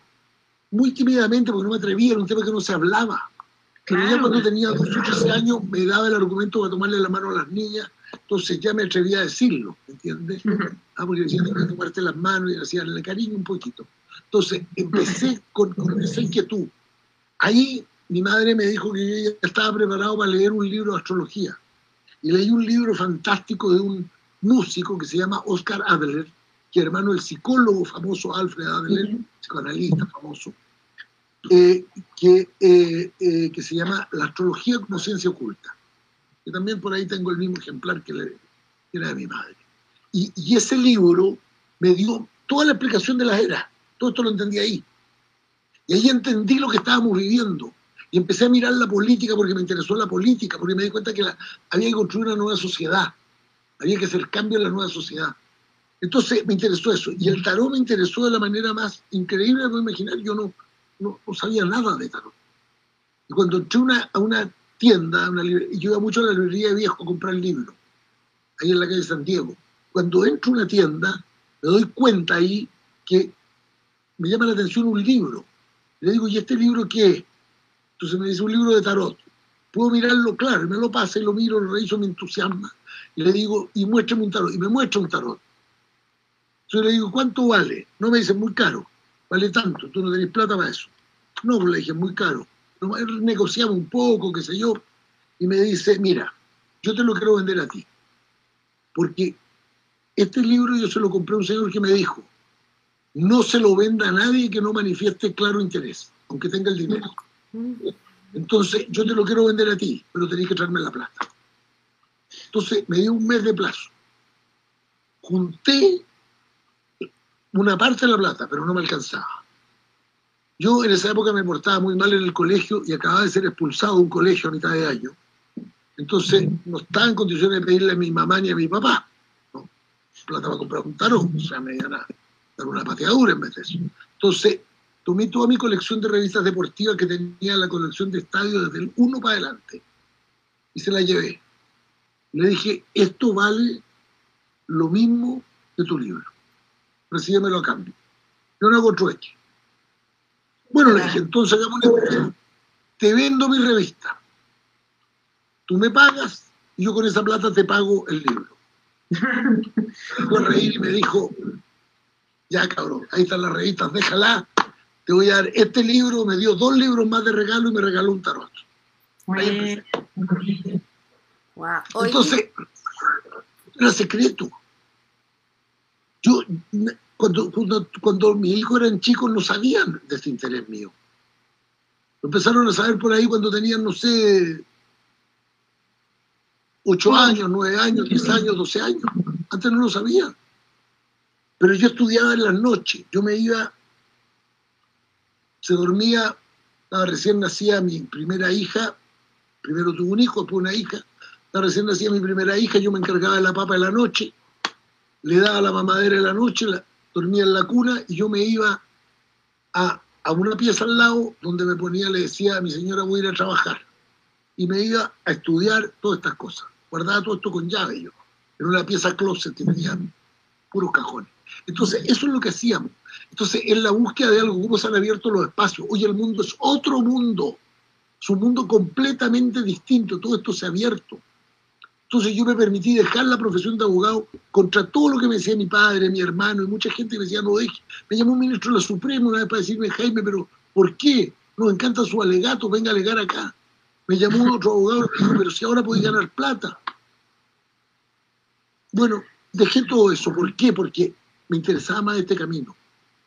muy tímidamente porque no me atrevía, era un tema que no se hablaba. Pero ya cuando tenía 12 o 13 años me daba el argumento para tomarle la mano a las niñas, entonces ya me atrevía a decirlo, ¿entiendes? Ah, porque decía, que tomarte las manos y hacía cariño un poquito. Entonces empecé con, con esa inquietud. Ahí mi madre me dijo que yo ya estaba preparado para leer un libro de astrología. Y leí un libro fantástico de un músico que se llama Oscar Adler, que hermano del psicólogo famoso Alfred Adler, psicoanalista famoso, eh, que, eh, eh, que se llama La astrología como ciencia oculta. Que también por ahí tengo el mismo ejemplar que, era de mi madre. Y, y, ese libro me dio toda la explicación de las eras. Todo esto lo entendí ahí. Y ahí entendí lo que estábamos viviendo. Y empecé a mirar la política porque me interesó la política, porque me di cuenta que la, había que construir una nueva sociedad. Había que hacer cambio en la nueva sociedad. Entonces me interesó eso. Y el tarot me interesó de la manera más increíble de imaginar. Yo no, no, sabía nada de tarot. Y cuando entré una, a una tienda, una y yo iba mucho a la librería de viejo a comprar libros, ahí en la calle San Diego. Cuando entro a una tienda, me doy cuenta ahí que me llama la atención un libro. Le digo, ¿y este libro qué es? Entonces me dice, un libro de tarot. Puedo mirarlo, claro, me lo pasa y lo miro, lo reviso, me entusiasma. Y le digo, y muéstrame un tarot. Y me muestra un tarot. Entonces le digo, ¿cuánto vale? No me dice, muy caro vale tanto, tú no tenés plata para eso. No, pues le dije, muy caro. Negociamos un poco, qué sé yo, y me dice, mira, yo te lo quiero vender a ti, porque este libro yo se lo compré a un señor que me dijo, no se lo venda a nadie que no manifieste claro interés, aunque tenga el dinero. Entonces, yo te lo quiero vender a ti, pero tenés que traerme la plata. Entonces, me dio un mes de plazo. Junté una parte de la plata, pero no me alcanzaba. Yo en esa época me portaba muy mal en el colegio y acababa de ser expulsado de un colegio a mitad de año. Entonces no estaba en condiciones de pedirle a mi mamá ni a mi papá. ¿no? Plata para comprar un tarot, o sea, me iban a dar una pateadura en vez de eso. Entonces tomé toda mi colección de revistas deportivas que tenía la colección de estadios desde el 1 para adelante y se la llevé. Le dije, esto vale lo mismo que tu libro recíbemelo a cambio. Yo no hago trueque. Bueno, le dije, entonces hagamos Te vendo mi revista. Tú me pagas y yo con esa plata te pago el libro. <laughs> Fue a reír y me dijo, ya cabrón, ahí están las revistas, déjala, te voy a dar este libro, me dio dos libros más de regalo y me regaló un tarot. Entonces, era secreto. Yo, cuando, cuando, mis hijos eran chicos no sabían de este interés mío. Lo empezaron a saber por ahí cuando tenían, no sé, ocho años, nueve años, diez años, doce años. Antes no lo sabían. Pero yo estudiaba en las noches. Yo me iba, se dormía, recién nacía mi primera hija, primero tuve un hijo, después una hija, recién nacía mi primera hija, yo me encargaba de la papa de la noche le daba la mamadera en la noche, dormía en la cuna y yo me iba a, una pieza al lado donde me ponía, le decía a mi señora voy a ir a trabajar. Y me iba a estudiar todas estas cosas. Guardaba todo esto con llave yo. En una pieza closet que tenía puros cajones. Entonces, eso es lo que hacíamos. Entonces, en la búsqueda de algo, cómo se han abierto los espacios. Hoy el mundo es otro mundo. Es un mundo completamente distinto. Todo esto se ha abierto. Entonces yo me permití dejar la profesión de abogado contra todo lo que me decía mi padre, mi hermano y mucha gente me decía no deje. Me llamó un ministro de la Suprema una vez para decirme, Jaime, pero ¿por qué? Nos encanta su alegato, venga a alegar acá. Me llamó otro abogado y dijo, pero si ahora podéis ganar plata. Bueno, dejé todo eso. ¿Por qué? Porque me interesaba más este camino.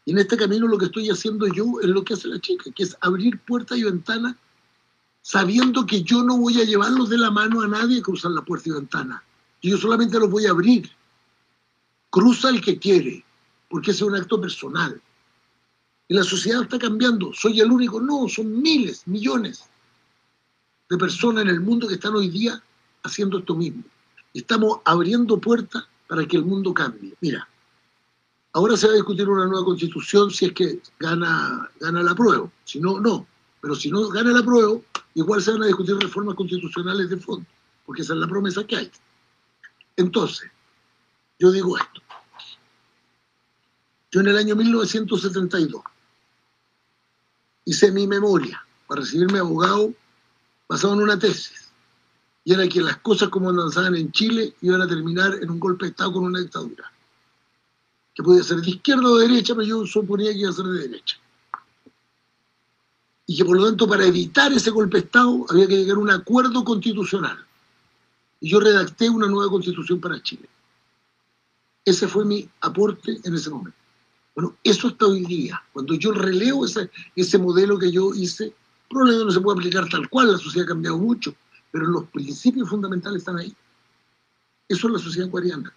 Y en este camino lo que estoy haciendo yo es lo que hace la chica, que es abrir puertas y ventanas sabiendo que yo no voy a llevarlos de la mano a nadie a cruzar la puerta y ventana. Yo solamente los voy a abrir. Cruza el que quiere, porque ese es un acto personal. Y la sociedad está cambiando. ¿Soy el único? No, son miles, millones. de personas en el mundo que están hoy día haciendo esto mismo. Estamos abriendo puertas para que el mundo cambie. Mira, ahora se va a discutir una nueva constitución si es que gana, gana la prueba. Si no, no. Pero si no gana la prueba, igual se van a discutir reformas constitucionales de fondo, porque esa es la promesa que hay. Entonces, yo digo esto. Yo en el año 1972 hice mi memoria para recibirme abogado basado en una tesis. Y era que las cosas como avanzaban en Chile iban a terminar en un golpe de Estado con una dictadura. Que podía ser de izquierda o de derecha, pero yo suponía que iba a ser de derecha. Y que por lo tanto para evitar ese golpe de Estado había que llegar a un acuerdo constitucional. Y yo redacté una nueva constitución para Chile. Ese fue mi aporte en ese momento. Bueno, eso está hoy día. Cuando yo releo ese, ese modelo que yo hice, probablemente no se puede aplicar tal cual, la sociedad ha cambiado mucho, pero los principios fundamentales están ahí. Eso es la sociedad ecuatoriana.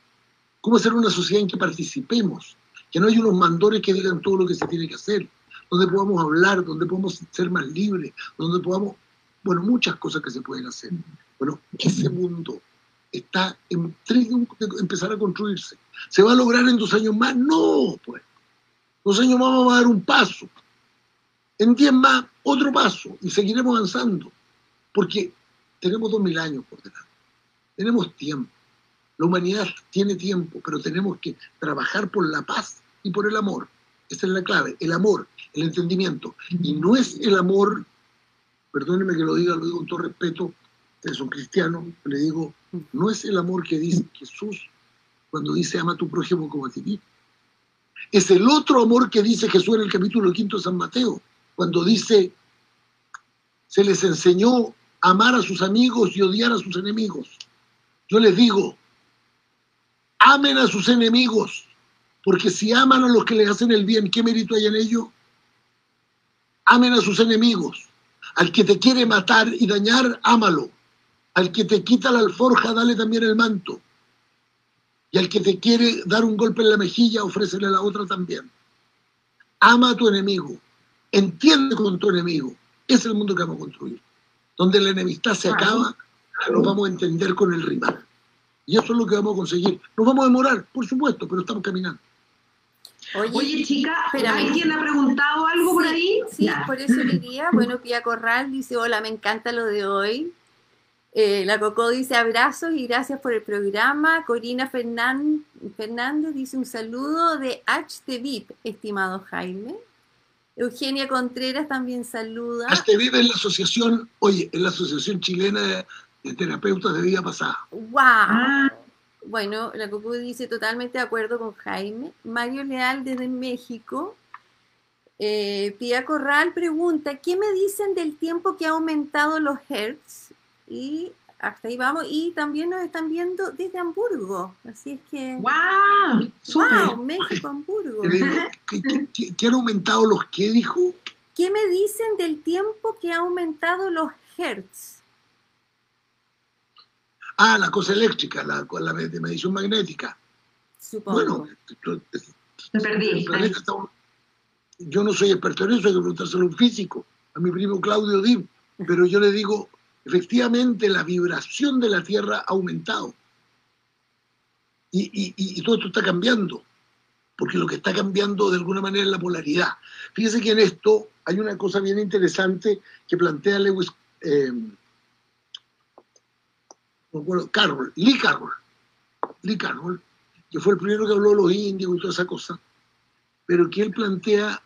¿Cómo hacer una sociedad en que participemos? Que no hay unos mandores que digan todo lo que se tiene que hacer, donde podamos hablar, donde podamos ser más libres, donde podamos, bueno, muchas cosas que se pueden hacer. Bueno, ese mundo está en de empezar a construirse. ¿Se va a lograr en dos años más? No, pues dos años más vamos a dar un paso. En diez más, otro paso. Y seguiremos avanzando. Porque tenemos dos mil años por delante. Tenemos tiempo. La humanidad tiene tiempo, pero tenemos que trabajar por la paz y por el amor. Esa es la clave, el amor, el entendimiento. Y no es el amor, perdóneme que lo diga, lo digo con todo respeto, es un cristiano, le digo, no es el amor que dice Jesús cuando dice ama a tu prójimo como a ti mismo. Es el otro amor que dice Jesús en el capítulo quinto de San Mateo, cuando dice, se les enseñó amar a sus amigos y odiar a sus enemigos. Yo les digo, amen a sus enemigos, porque si aman a los que les hacen el bien, ¿qué mérito hay en ello? Amen a sus enemigos. Al que te quiere matar y dañar, ámalo. Al que te quita la alforja, dale también el manto. Y al que te quiere dar un golpe en la mejilla, ofrécele la otra también. Ama a tu enemigo. Entiende con tu enemigo. Es el mundo que vamos a construir. Donde la enemistad se acaba, nos vamos a entender con el rival. Y eso es lo que vamos a conseguir. Nos vamos a demorar, por supuesto, pero estamos caminando. Oye, chica, ¿alguien ha preguntado algo por ahí? Sí, por eso <laughs> diría, bueno, Pia Corral dice, hola, me encanta lo de hoy. Eh, la Coco dice abrazos y gracias por el programa. Corina Fernández dice un saludo de HTVIP, estimado Jaime. Eugenia Contreras también saluda. HTVIP es la asociación, oye, es la Asociación Chilena de, Terapeutas de Vida Pasada. ¡Wow! Bueno, la Coco dice totalmente de acuerdo con Jaime. Mario Leal desde México. Eh, Pía Corral pregunta, ¿qué me dicen del tiempo que ha aumentado los hertz y hasta ahí vamos. Y también nos están viendo desde Hamburgo. Así es que. ¡Wow! ¡Wow! México, Hamburgo. <laughs> ¿Qué, han aumentado los qué, dijo? ¿Qué me dicen del tiempo que ha aumentado los hertz? Ah, la cosa eléctrica, la, la de medición magnética. Supongo. Bueno, me perdí. yo no soy experto en eso, hay que preguntárselo a un físico, a mi primo Claudio Dim, pero yo le digo, efectivamente la vibración de la Tierra ha aumentado. Y, todo esto está cambiando, porque lo que está cambiando de alguna manera es la polaridad. Fíjese que en esto hay una cosa bien interesante que plantea Lewis eh, Carroll, Lee Carroll, Lee Carroll, que fue el primero que habló de los indios y toda esa cosa, pero que él plantea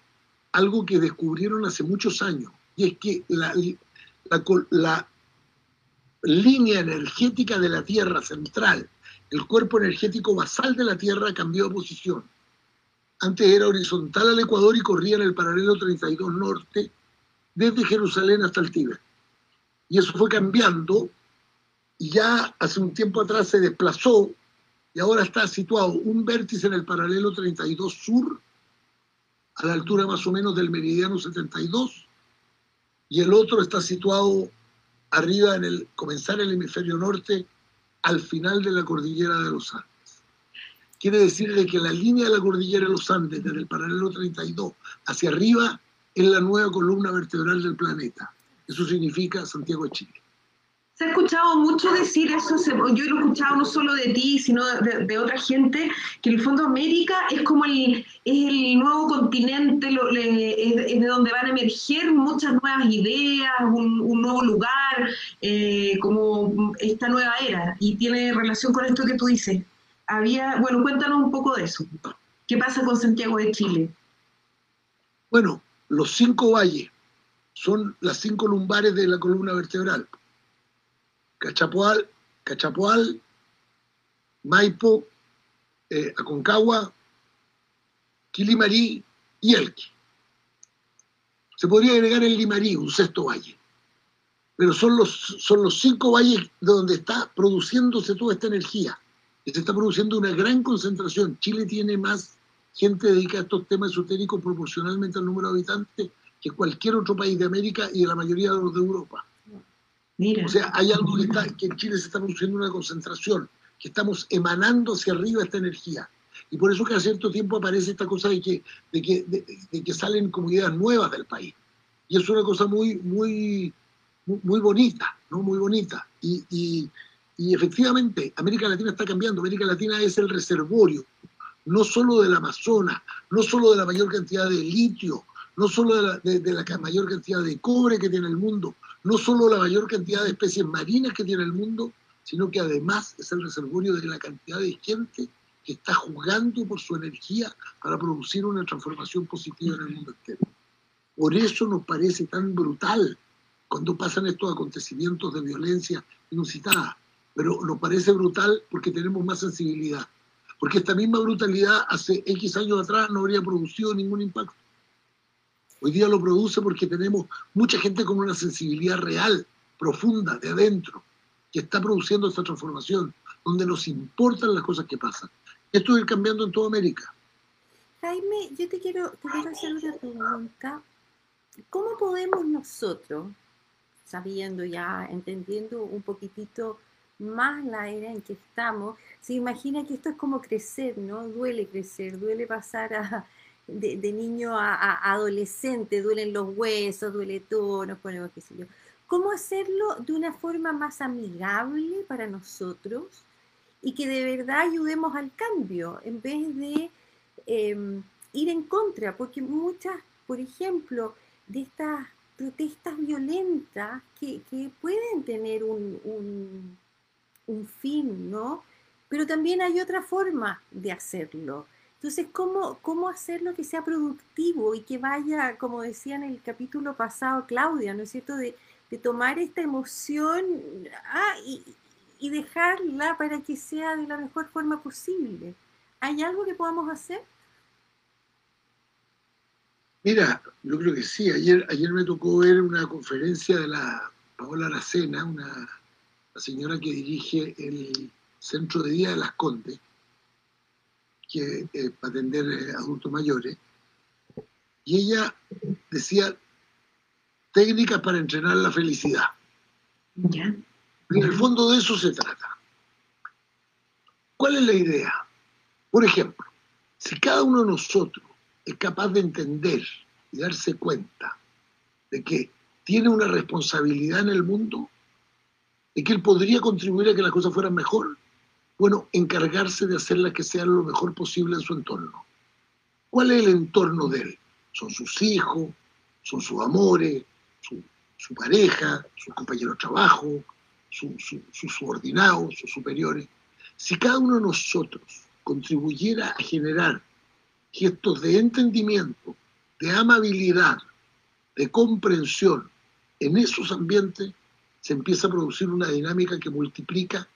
algo que descubrieron hace muchos años, y es que la, la línea energética de la Tierra central, el cuerpo energético basal de la Tierra cambió de posición. Antes era horizontal al Ecuador y corría en el paralelo 32 norte, desde Jerusalén hasta el Tíbet. Y eso fue cambiando y ya hace un tiempo atrás se desplazó y ahora está situado un vértice en el paralelo 32 sur, a la altura más o menos del meridiano 72, y el otro está situado arriba en el comenzar el hemisferio norte al final de la cordillera de los Andes. Quiere decir que la línea de la cordillera de los Andes, desde el paralelo 32 hacia arriba, es la nueva columna vertebral del planeta. Eso significa Santiago de Chile. Se ha escuchado mucho decir eso, yo lo he escuchado no solo de ti, sino de, otra gente, que el Fondo América es como el nuevo continente, es, de donde van a emerger muchas nuevas ideas, un, nuevo lugar, eh, como esta nueva era, y tiene relación con esto que tú dices. Había, bueno, cuéntanos un poco de eso. ¿Qué pasa con Santiago de Chile? Bueno, los cinco valles son las cinco lumbares de la columna vertebral Cachapoal, Cachapoal, Maipo, eh, Aconcagua, Quilimarí y Elqui. Se podría agregar el Limarí, un sexto valle. Pero son los, son los cinco valles donde está produciéndose toda esta energía. Y se está produciendo una gran concentración. Chile tiene más gente dedicada a estos temas esotéricos proporcionalmente al número de habitantes que cualquier otro país de América y de la mayoría de los de Europa. O sea, hay algo que, está, que en Chile se está produciendo una concentración, que estamos emanando hacia arriba esta energía. Y por eso que a cierto tiempo aparece esta cosa de que, de que, de, que salen comunidades nuevas del país. Y es una cosa muy, muy, muy bonita, ¿no? Muy bonita. Y, y, y, efectivamente, América Latina está cambiando. América Latina es el reservorio, no solo del Amazonas, no solo de la mayor cantidad de litio, no solo de la, de la mayor cantidad de cobre que tiene el mundo, no solo la mayor cantidad de especies marinas que tiene el mundo, sino que además es el reservorio de la cantidad de gente que está jugando por su energía para producir una transformación positiva en el mundo entero. Por eso nos parece tan brutal cuando pasan estos acontecimientos de violencia inusitada, pero nos parece brutal porque tenemos más sensibilidad, porque esta misma brutalidad hace X años atrás no habría producido ningún impacto. Hoy día lo produce porque tenemos mucha gente con una sensibilidad real, profunda, de adentro, que está produciendo esta transformación, donde nos importan las cosas que pasan. Esto ir cambiando en toda América. Jaime, yo te quiero, te quiero hacer una pregunta. ¿Cómo podemos nosotros, sabiendo ya, entendiendo un poquitito más la era en que estamos, se imagina que esto es como crecer, ¿no? Duele crecer, duele pasar a, de, niño a, adolescente, duelen los huesos, duele todo, nos ponemos qué sé yo. ¿Cómo hacerlo de una forma más amigable para nosotros y que de verdad ayudemos al cambio en vez de em, ir en contra? Porque muchas, por ejemplo, de estas protestas violentas que, pueden tener un, un, un fin, ¿no? Pero también hay otra forma de hacerlo entonces, ¿cómo, ¿cómo hacerlo que sea productivo y que vaya, como decía en el capítulo pasado Claudia, ¿no es cierto?, de, tomar esta emoción ah, y, dejarla para que sea de la mejor forma posible. ¿Hay algo que podamos hacer? Mira, yo creo que sí. Ayer, ayer me tocó ver una conferencia de la Paola Aracena, una, la señora que dirige el Centro de Día de las Condes, que, eh, para atender eh, adultos mayores, y ella decía técnicas para entrenar la felicidad. En el fondo de eso se trata. ¿Cuál es la idea? Por ejemplo, si cada uno de nosotros es capaz de entender y darse cuenta de que tiene una responsabilidad en el mundo, de que él podría contribuir a que las cosas fueran mejor, bueno, encargarse de hacerla que sea lo mejor posible en su entorno. ¿Cuál es el entorno de él? Son sus hijos, son sus amores, su, pareja, sus compañeros de trabajo, sus subordinados, sus superiores. Si cada uno de nosotros contribuyera a generar gestos de entendimiento, de amabilidad, de comprensión en esos ambientes, se empieza a producir una dinámica que multiplica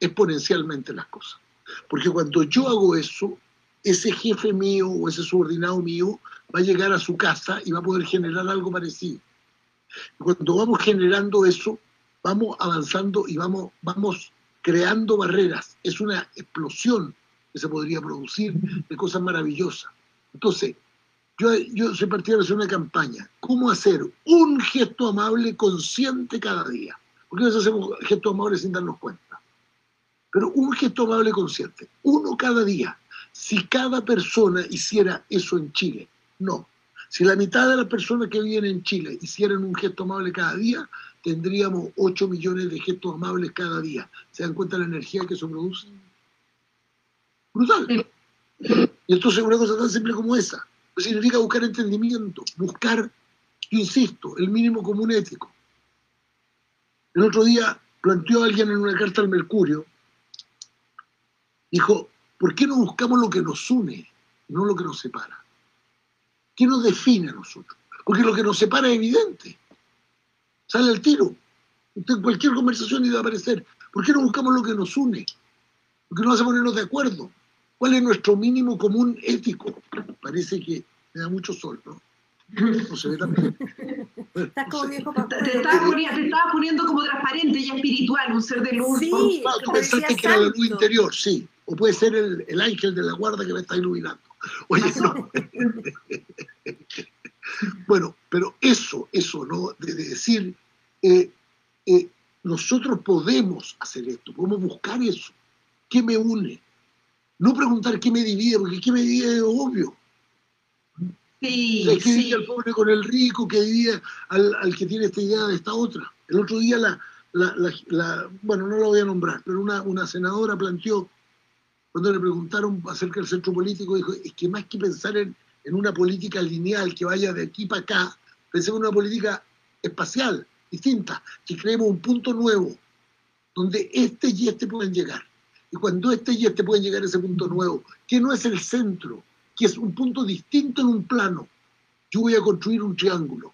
exponencialmente las cosas. Porque cuando yo hago eso, ese jefe mío o ese subordinado mío va a llegar a su casa y va a poder generar algo parecido. Cuando vamos generando eso, vamos avanzando y vamos, vamos creando barreras. Es una explosión que se podría producir de cosas maravillosas. Entonces, yo, yo soy partidario de hacer una campaña. ¿Cómo hacer un gesto amable consciente cada día? Porque a veces hacemos gestos amables sin darnos cuenta pero un gesto amable consciente, uno cada día. Si cada persona hiciera eso en Chile, no. Si la mitad de las personas que viven en Chile hicieran un gesto amable cada día, tendríamos 8 millones de gestos amables cada día. ¿Se dan cuenta de la energía que eso produce? Brutal. Y esto es una cosa tan simple como esa. Pues significa buscar entendimiento, buscar, insisto, el mínimo común ético. El otro día planteó alguien en una carta al Mercurio, dijo, ¿por qué no buscamos lo que nos une, no lo que nos separa? ¿Qué nos define a nosotros? Porque lo que nos separa es evidente. Sale el tiro. en cualquier conversación iba a aparecer. ¿Por qué no buscamos lo que nos une? ¿Por qué no hacemos ponernos de acuerdo? ¿Cuál es nuestro mínimo común ético? Parece que me da mucho sol, ¿no? No se ve también. Estás como viejo te, estabas poniendo, como transparente y espiritual, un ser de luz. Sí, tú pensaste que era la luz interior, sí. O puede ser el, el, ángel de la guarda que me está iluminando. Oye, no. <laughs> bueno, pero eso, eso, ¿no? De, decir, eh, eh, nosotros podemos hacer esto, podemos buscar eso. ¿Qué me une? No preguntar qué me divide, porque qué me divide es obvio. Sí, ¿Qué divide al pobre con el rico? ¿Qué divide al, que tiene esta idea de esta otra? El otro día, la, la, bueno, no la voy a nombrar, pero una, una senadora planteó, cuando le preguntaron acerca del centro político, dijo, es que más que pensar en, en una política lineal que vaya de aquí para acá, pensemos en una política espacial, distinta, que creemos un punto nuevo, donde este y este pueden llegar. Y cuando este y este pueden llegar a ese punto nuevo, que no es el centro, que es un punto distinto en un plano, yo voy a construir un triángulo.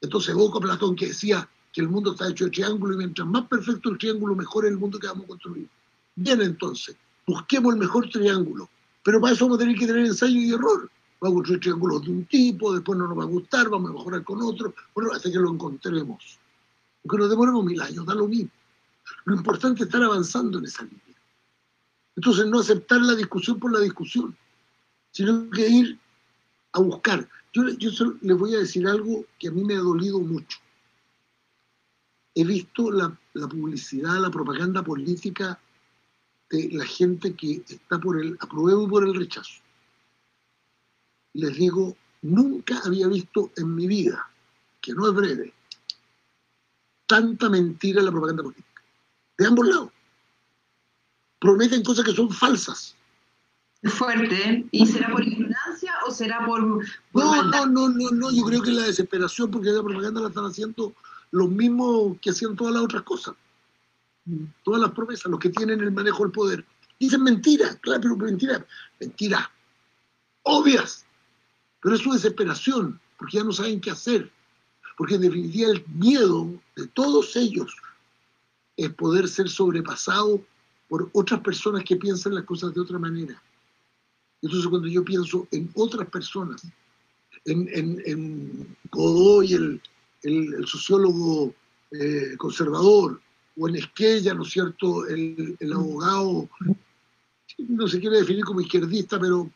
Entonces evoco a Platón que decía que el mundo está hecho de triángulo y mientras más perfecto el triángulo, mejor es el mundo que vamos a construir. Bien, entonces, busquemos el mejor triángulo. Pero para eso vamos a tener que tener ensayo y error. Vamos a construir triángulos de un tipo, después no nos va a gustar, vamos a mejorar con otro, bueno, hasta que lo encontremos. Aunque nos demoremos mil años, da lo mismo. Lo importante es estar avanzando en esa línea. Entonces, no aceptar la discusión por la discusión, sino que ir a buscar. Yo, yo les voy a decir algo que a mí me ha dolido mucho. He visto la, la publicidad, la propaganda política de la gente que está por el apruebo y por el rechazo. Les digo, nunca había visto en mi vida, que no es breve, tanta mentira en la propaganda política. De ambos lados prometen cosas que son falsas. Fuerte. ¿y será por ignorancia o será por... no, no, no, no, no, yo creo que es la desesperación porque la propaganda la están haciendo los mismos que hacían todas las otras cosas. Todas las promesas, los que tienen el manejo del poder. Dicen mentiras, claro, pero mentiras, mentiras obvias. Pero es su desesperación, porque ya no saben qué hacer. Porque en definitiva el miedo de todos ellos es poder ser sobrepasado por otras personas que piensan las cosas de otra manera. Entonces cuando yo pienso en otras personas, en, Godoy, el, el, sociólogo eh, conservador, o en Esquella, ¿no es cierto?, el, abogado, no se quiere definir como izquierdista, pero,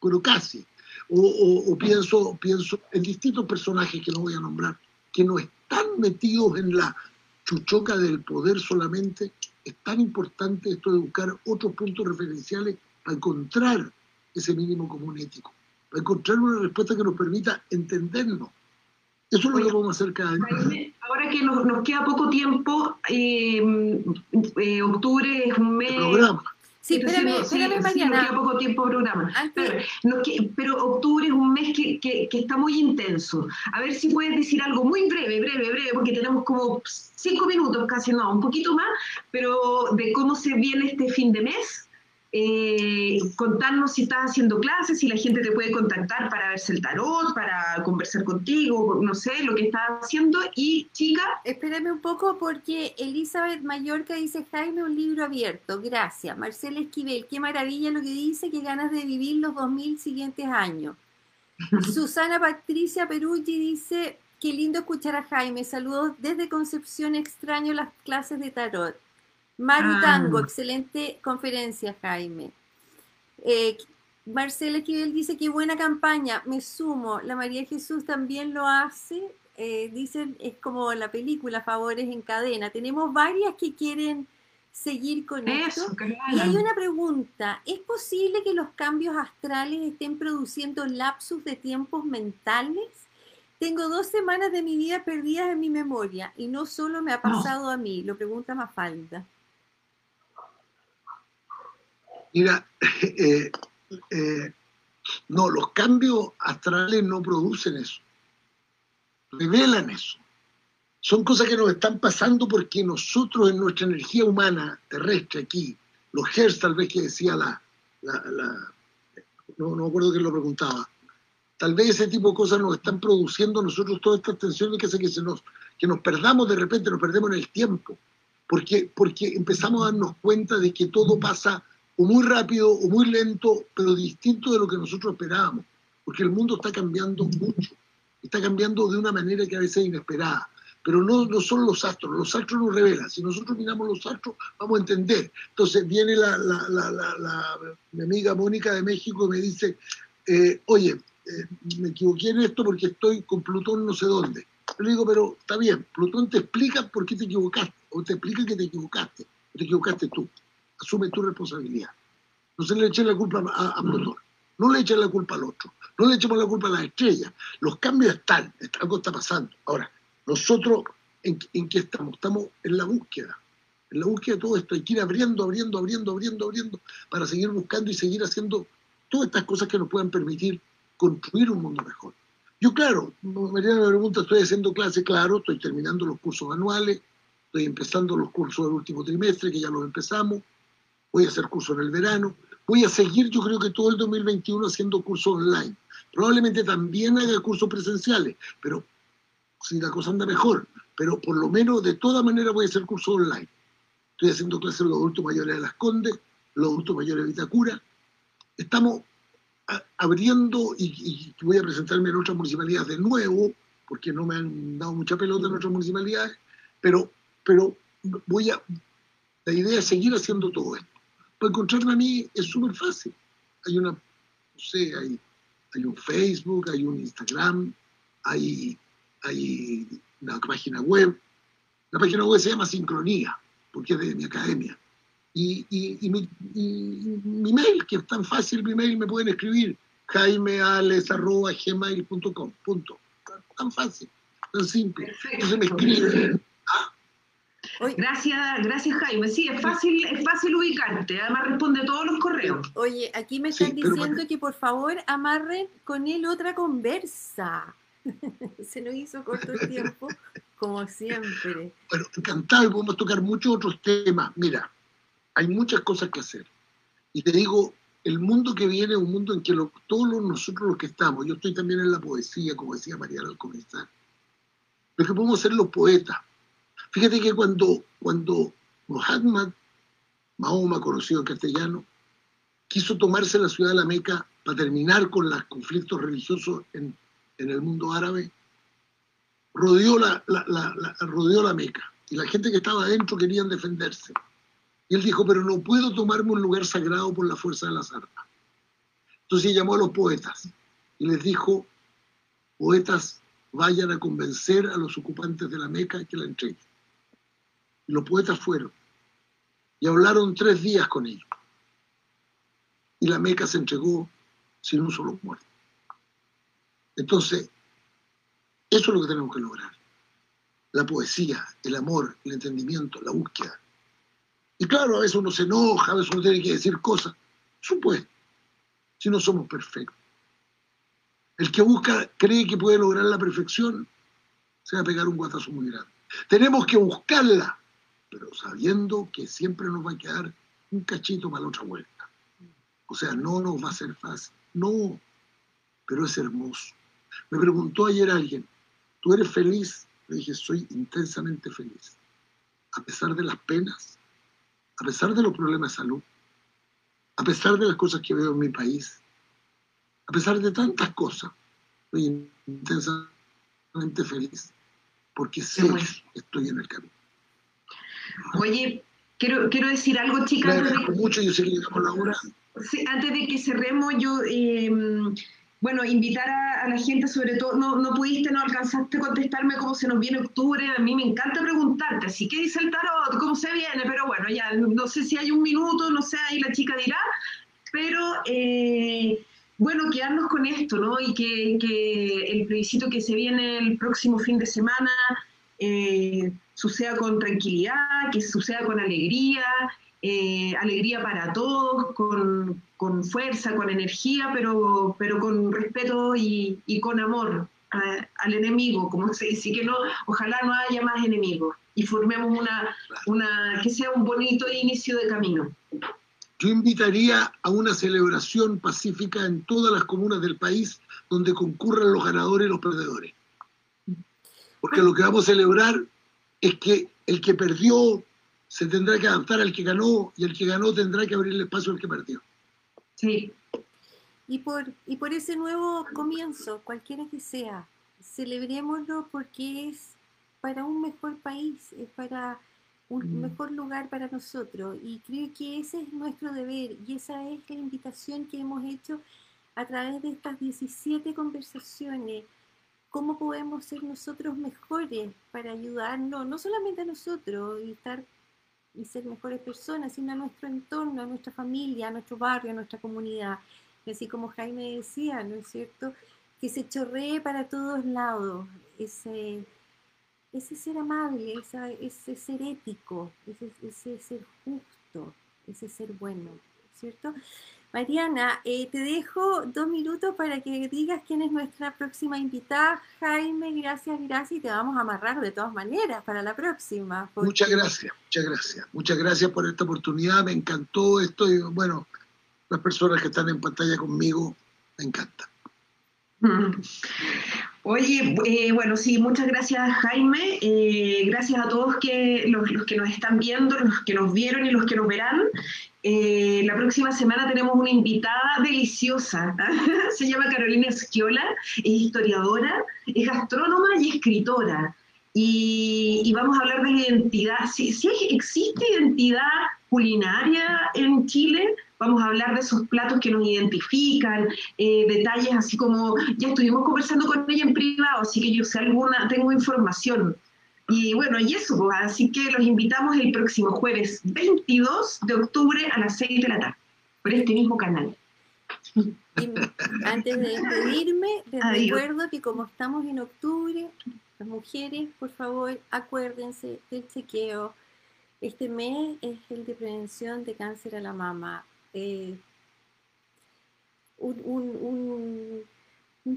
pero casi. O, o, pienso, pienso en distintos personajes que no voy a nombrar, que no están metidos en la chuchoca del poder solamente, es tan importante esto de buscar otros puntos referenciales para encontrar ese mínimo común ético, para encontrar una respuesta que nos permita entendernos. Eso es lo que vamos a hacer cada día. Ahora que nos, queda poco tiempo, eh, eh, octubre es un mes... programa. Sí, espérame, espérame, Mariana. nos queda poco tiempo programa. Pero, octubre es un mes que, que, está muy intenso. A ver si puedes decir algo muy breve, breve, breve, porque tenemos como cinco minutos casi, no, un poquito más, pero de cómo se viene este fin de mes. Eh, contarnos si estás haciendo clases, si la gente te puede contactar para verse el tarot, para conversar contigo, no sé, lo que estás haciendo. Y chica... Espérame un poco porque Elizabeth Mallorca dice, Jaime, un libro abierto, gracias. Marcela Esquivel, qué maravilla lo que dice, qué ganas de vivir los 2000 siguientes años. <laughs> Susana Patricia Peruggi dice, Qué lindo escuchar a Jaime. Saludos desde Concepción. Extraño las clases de tarot. Maru ah. Tango, excelente conferencia, Jaime. Eh, Marcela Esquivel dice qué buena campaña. Me sumo. La María Jesús también lo hace. Eh, dicen, es como la película Favores en Cadena. Tenemos varias que quieren seguir con Eso, esto. Y hay una pregunta, ¿es posible que los cambios astrales estén produciendo lapsus de tiempos mentales? Tengo dos semanas de mi vida perdidas en mi memoria y no solo me ha pasado a mí, lo pregunta Mafalda. Mira, <laughs> eh, eh, no, los cambios astrales no producen eso, revelan eso. Son cosas que nos están pasando porque nosotros en nuestra energía humana terrestre aquí, los Hertz tal vez que decía la, no, no me acuerdo quién lo preguntaba, tal vez ese tipo de cosas nos están produciendo nosotros todas estas tensiones que hace que, se nos, que nos perdamos de repente, nos perdemos en el tiempo, porque, porque empezamos a darnos cuenta de que todo pasa o muy rápido o muy lento, pero distinto de lo que nosotros esperábamos, porque el mundo está cambiando mucho, está cambiando de una manera que a veces es inesperada pero no, no son los astros, los astros nos revelan. Si nosotros miramos los astros, vamos a entender. Entonces viene la, la, la, mi amiga Mónica de México y me dice, eh, oye, eh, me equivoqué en esto porque estoy con Plutón no sé dónde. Le digo, pero está bien, Plutón te explica por qué te equivocaste, o te explica que te equivocaste, o te equivocaste tú. Asume tu responsabilidad. No se le eche la culpa a, a. No le echen la culpa al otro. No le echemos la culpa a las estrellas. Los cambios están, algo está pasando. Ahora, nosotros, ¿en, qué estamos? Estamos en la búsqueda. En la búsqueda de todo esto. Hay que ir abriendo, abriendo, abriendo, abriendo, abriendo, para seguir buscando y seguir haciendo todas estas cosas que nos puedan permitir construir un mundo mejor. Yo, claro, Mariana me pregunta, estoy haciendo clase, claro, estoy terminando los cursos anuales, estoy empezando los cursos del último trimestre, que ya los empezamos, voy a hacer cursos en el verano, voy a seguir, yo creo que todo el 2021 haciendo cursos online. Probablemente también haga cursos presenciales, pero si la cosa anda mejor, pero por lo menos de toda manera voy a hacer curso online. Estoy haciendo clases de los adultos mayores de Las Condes, los adultos mayores de Vitacura. Estamos abriendo y, voy a presentarme en otras municipalidades de nuevo, porque no me han dado mucha pelota en otras municipalidades, pero, pero voy a, la idea es seguir haciendo todo esto. Para encontrarme a mí es súper fácil. Hay una, no sé, hay, hay un Facebook, hay un Instagram, hay hay una página web. La página web se llama Sincronía, porque es de mi academia. Y, mi, mail, que es tan fácil, mi mail me pueden escribir jaimeales.gmail.com, punto. Tan fácil, tan simple. Entonces me escriben. Gracias, gracias Jaime. Sí, es fácil, es fácil ubicarte. Además responde todos los correos. Oye, aquí me están diciendo que por favor amarren con él otra conversa. <laughs> Se nos hizo corto el tiempo, como siempre. Bueno, encantado podemos tocar muchos otros temas. Mira, hay muchas cosas que hacer. Y te digo, el mundo que viene es un mundo en que todos nosotros los que estamos, yo estoy también en la poesía, como decía Mariana al comenzar, lo que podemos ser los poetas. Fíjate que cuando, cuando Mahoma, conocido en castellano, quiso tomarse la ciudad de la Meca para terminar con los conflictos religiosos en, en el mundo árabe, rodeó la, rodeó la Meca y la gente que estaba adentro querían defenderse. Y él dijo, pero no puedo tomarme un lugar sagrado por la fuerza de las armas. Entonces llamó a los poetas y les dijo, poetas, vayan a convencer a los ocupantes de la Meca que la entreguen. Y los poetas fueron y hablaron tres días con ellos. Y la Meca se entregó sin un solo muerto. Entonces, eso es lo que tenemos que lograr. La poesía, el amor, el entendimiento, la búsqueda. Y claro, a veces uno se enoja, a veces uno tiene que decir cosas. Supuesto, si no somos perfectos. El que busca, cree que puede lograr la perfección, se va a pegar un guatazo muy grande. Tenemos que buscarla, pero sabiendo que siempre nos va a quedar un cachito para la otra vuelta. O sea, no nos va a ser fácil. No, pero es hermoso. Me preguntó ayer alguien, ¿tú eres feliz? Le dije, soy intensamente feliz. A pesar de las penas, a pesar de los problemas de salud, a pesar de las cosas que veo en mi país, a pesar de tantas cosas, soy intensamente feliz porque sé que estoy en el camino. Oye, quiero, quiero decir algo, chicas. mucho, yo sé que la hora. antes de que cerremos, yo eh, bueno, invitar a, la gente, sobre todo, no, no pudiste, no alcanzaste a contestarme cómo se nos viene octubre, a mí me encanta preguntarte, así que dice el tarot, cómo se viene, pero bueno, ya no sé si hay un minuto, no sé, ahí la chica dirá, pero eh, bueno, quedarnos con esto, ¿no? Y que, el plebiscito que se viene el próximo fin de semana eh, suceda con tranquilidad, que suceda con alegría, eh, alegría para todos, con, fuerza, con energía, pero, pero con respeto y, con amor al enemigo, como se dice, que no, ojalá no haya más enemigos y formemos una, una, que sea un bonito inicio de camino. Yo invitaría a una celebración pacífica en todas las comunas del país donde concurran los ganadores y los perdedores. Porque lo que vamos a celebrar es que el que perdió se tendrá que adaptar al que ganó y el que ganó tendrá que abrirle espacio al que perdió. Sí. Y por, y por ese nuevo comienzo, cualquiera que sea, celebrémoslo porque es para un mejor país, es para un mejor lugar para nosotros. Y creo que ese es nuestro deber y esa es la invitación que hemos hecho a través de estas 17 conversaciones. ¿Cómo podemos ser nosotros mejores para ayudarnos, no solamente a nosotros y estar y ser mejores personas, sino a nuestro entorno, a nuestra familia, a nuestro barrio, a nuestra comunidad. Y así como Jaime decía, ¿no es cierto? Que se chorree para todos lados ese, ese ser amable, ese ser ético, ese, ese, ser justo, ese ser bueno, ¿cierto? Mariana, eh, te dejo dos minutos para que digas quién es nuestra próxima invitada. Jaime, gracias, gracias, y te vamos a amarrar de todas maneras para la próxima. Muchas gracias, muchas gracias. Muchas gracias por esta oportunidad, me encantó esto y bueno, las personas que están en pantalla conmigo, me encanta. Oye, eh, bueno, sí, muchas gracias Jaime, eh, gracias a todos que, los, que nos están viendo, los que nos vieron y los que nos verán. Eh, la próxima semana tenemos una invitada deliciosa, <laughs> se llama Carolina Esquiola, es historiadora, es gastrónoma y escritora. Y, vamos a hablar de identidad, si, si existe identidad culinaria en Chile, vamos a hablar de esos platos que nos identifican, eh, detalles así como, ya estuvimos conversando con ella en privado, así que yo sé alguna, tengo información. Y bueno, y eso, pues, así que los invitamos el próximo jueves 22 de octubre a las 6 de la tarde, por este mismo canal. antes de despedirme, les recuerdo que como estamos en octubre, las mujeres, por favor, acuérdense del chequeo. Este mes es el de prevención de cáncer a la mama. Eh, un,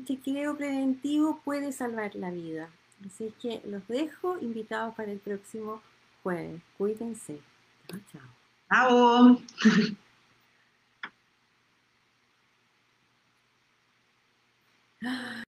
chequeo preventivo puede salvar la vida. Así que los dejo invitados para el próximo jueves. Cuídense. Chao, chao. <laughs>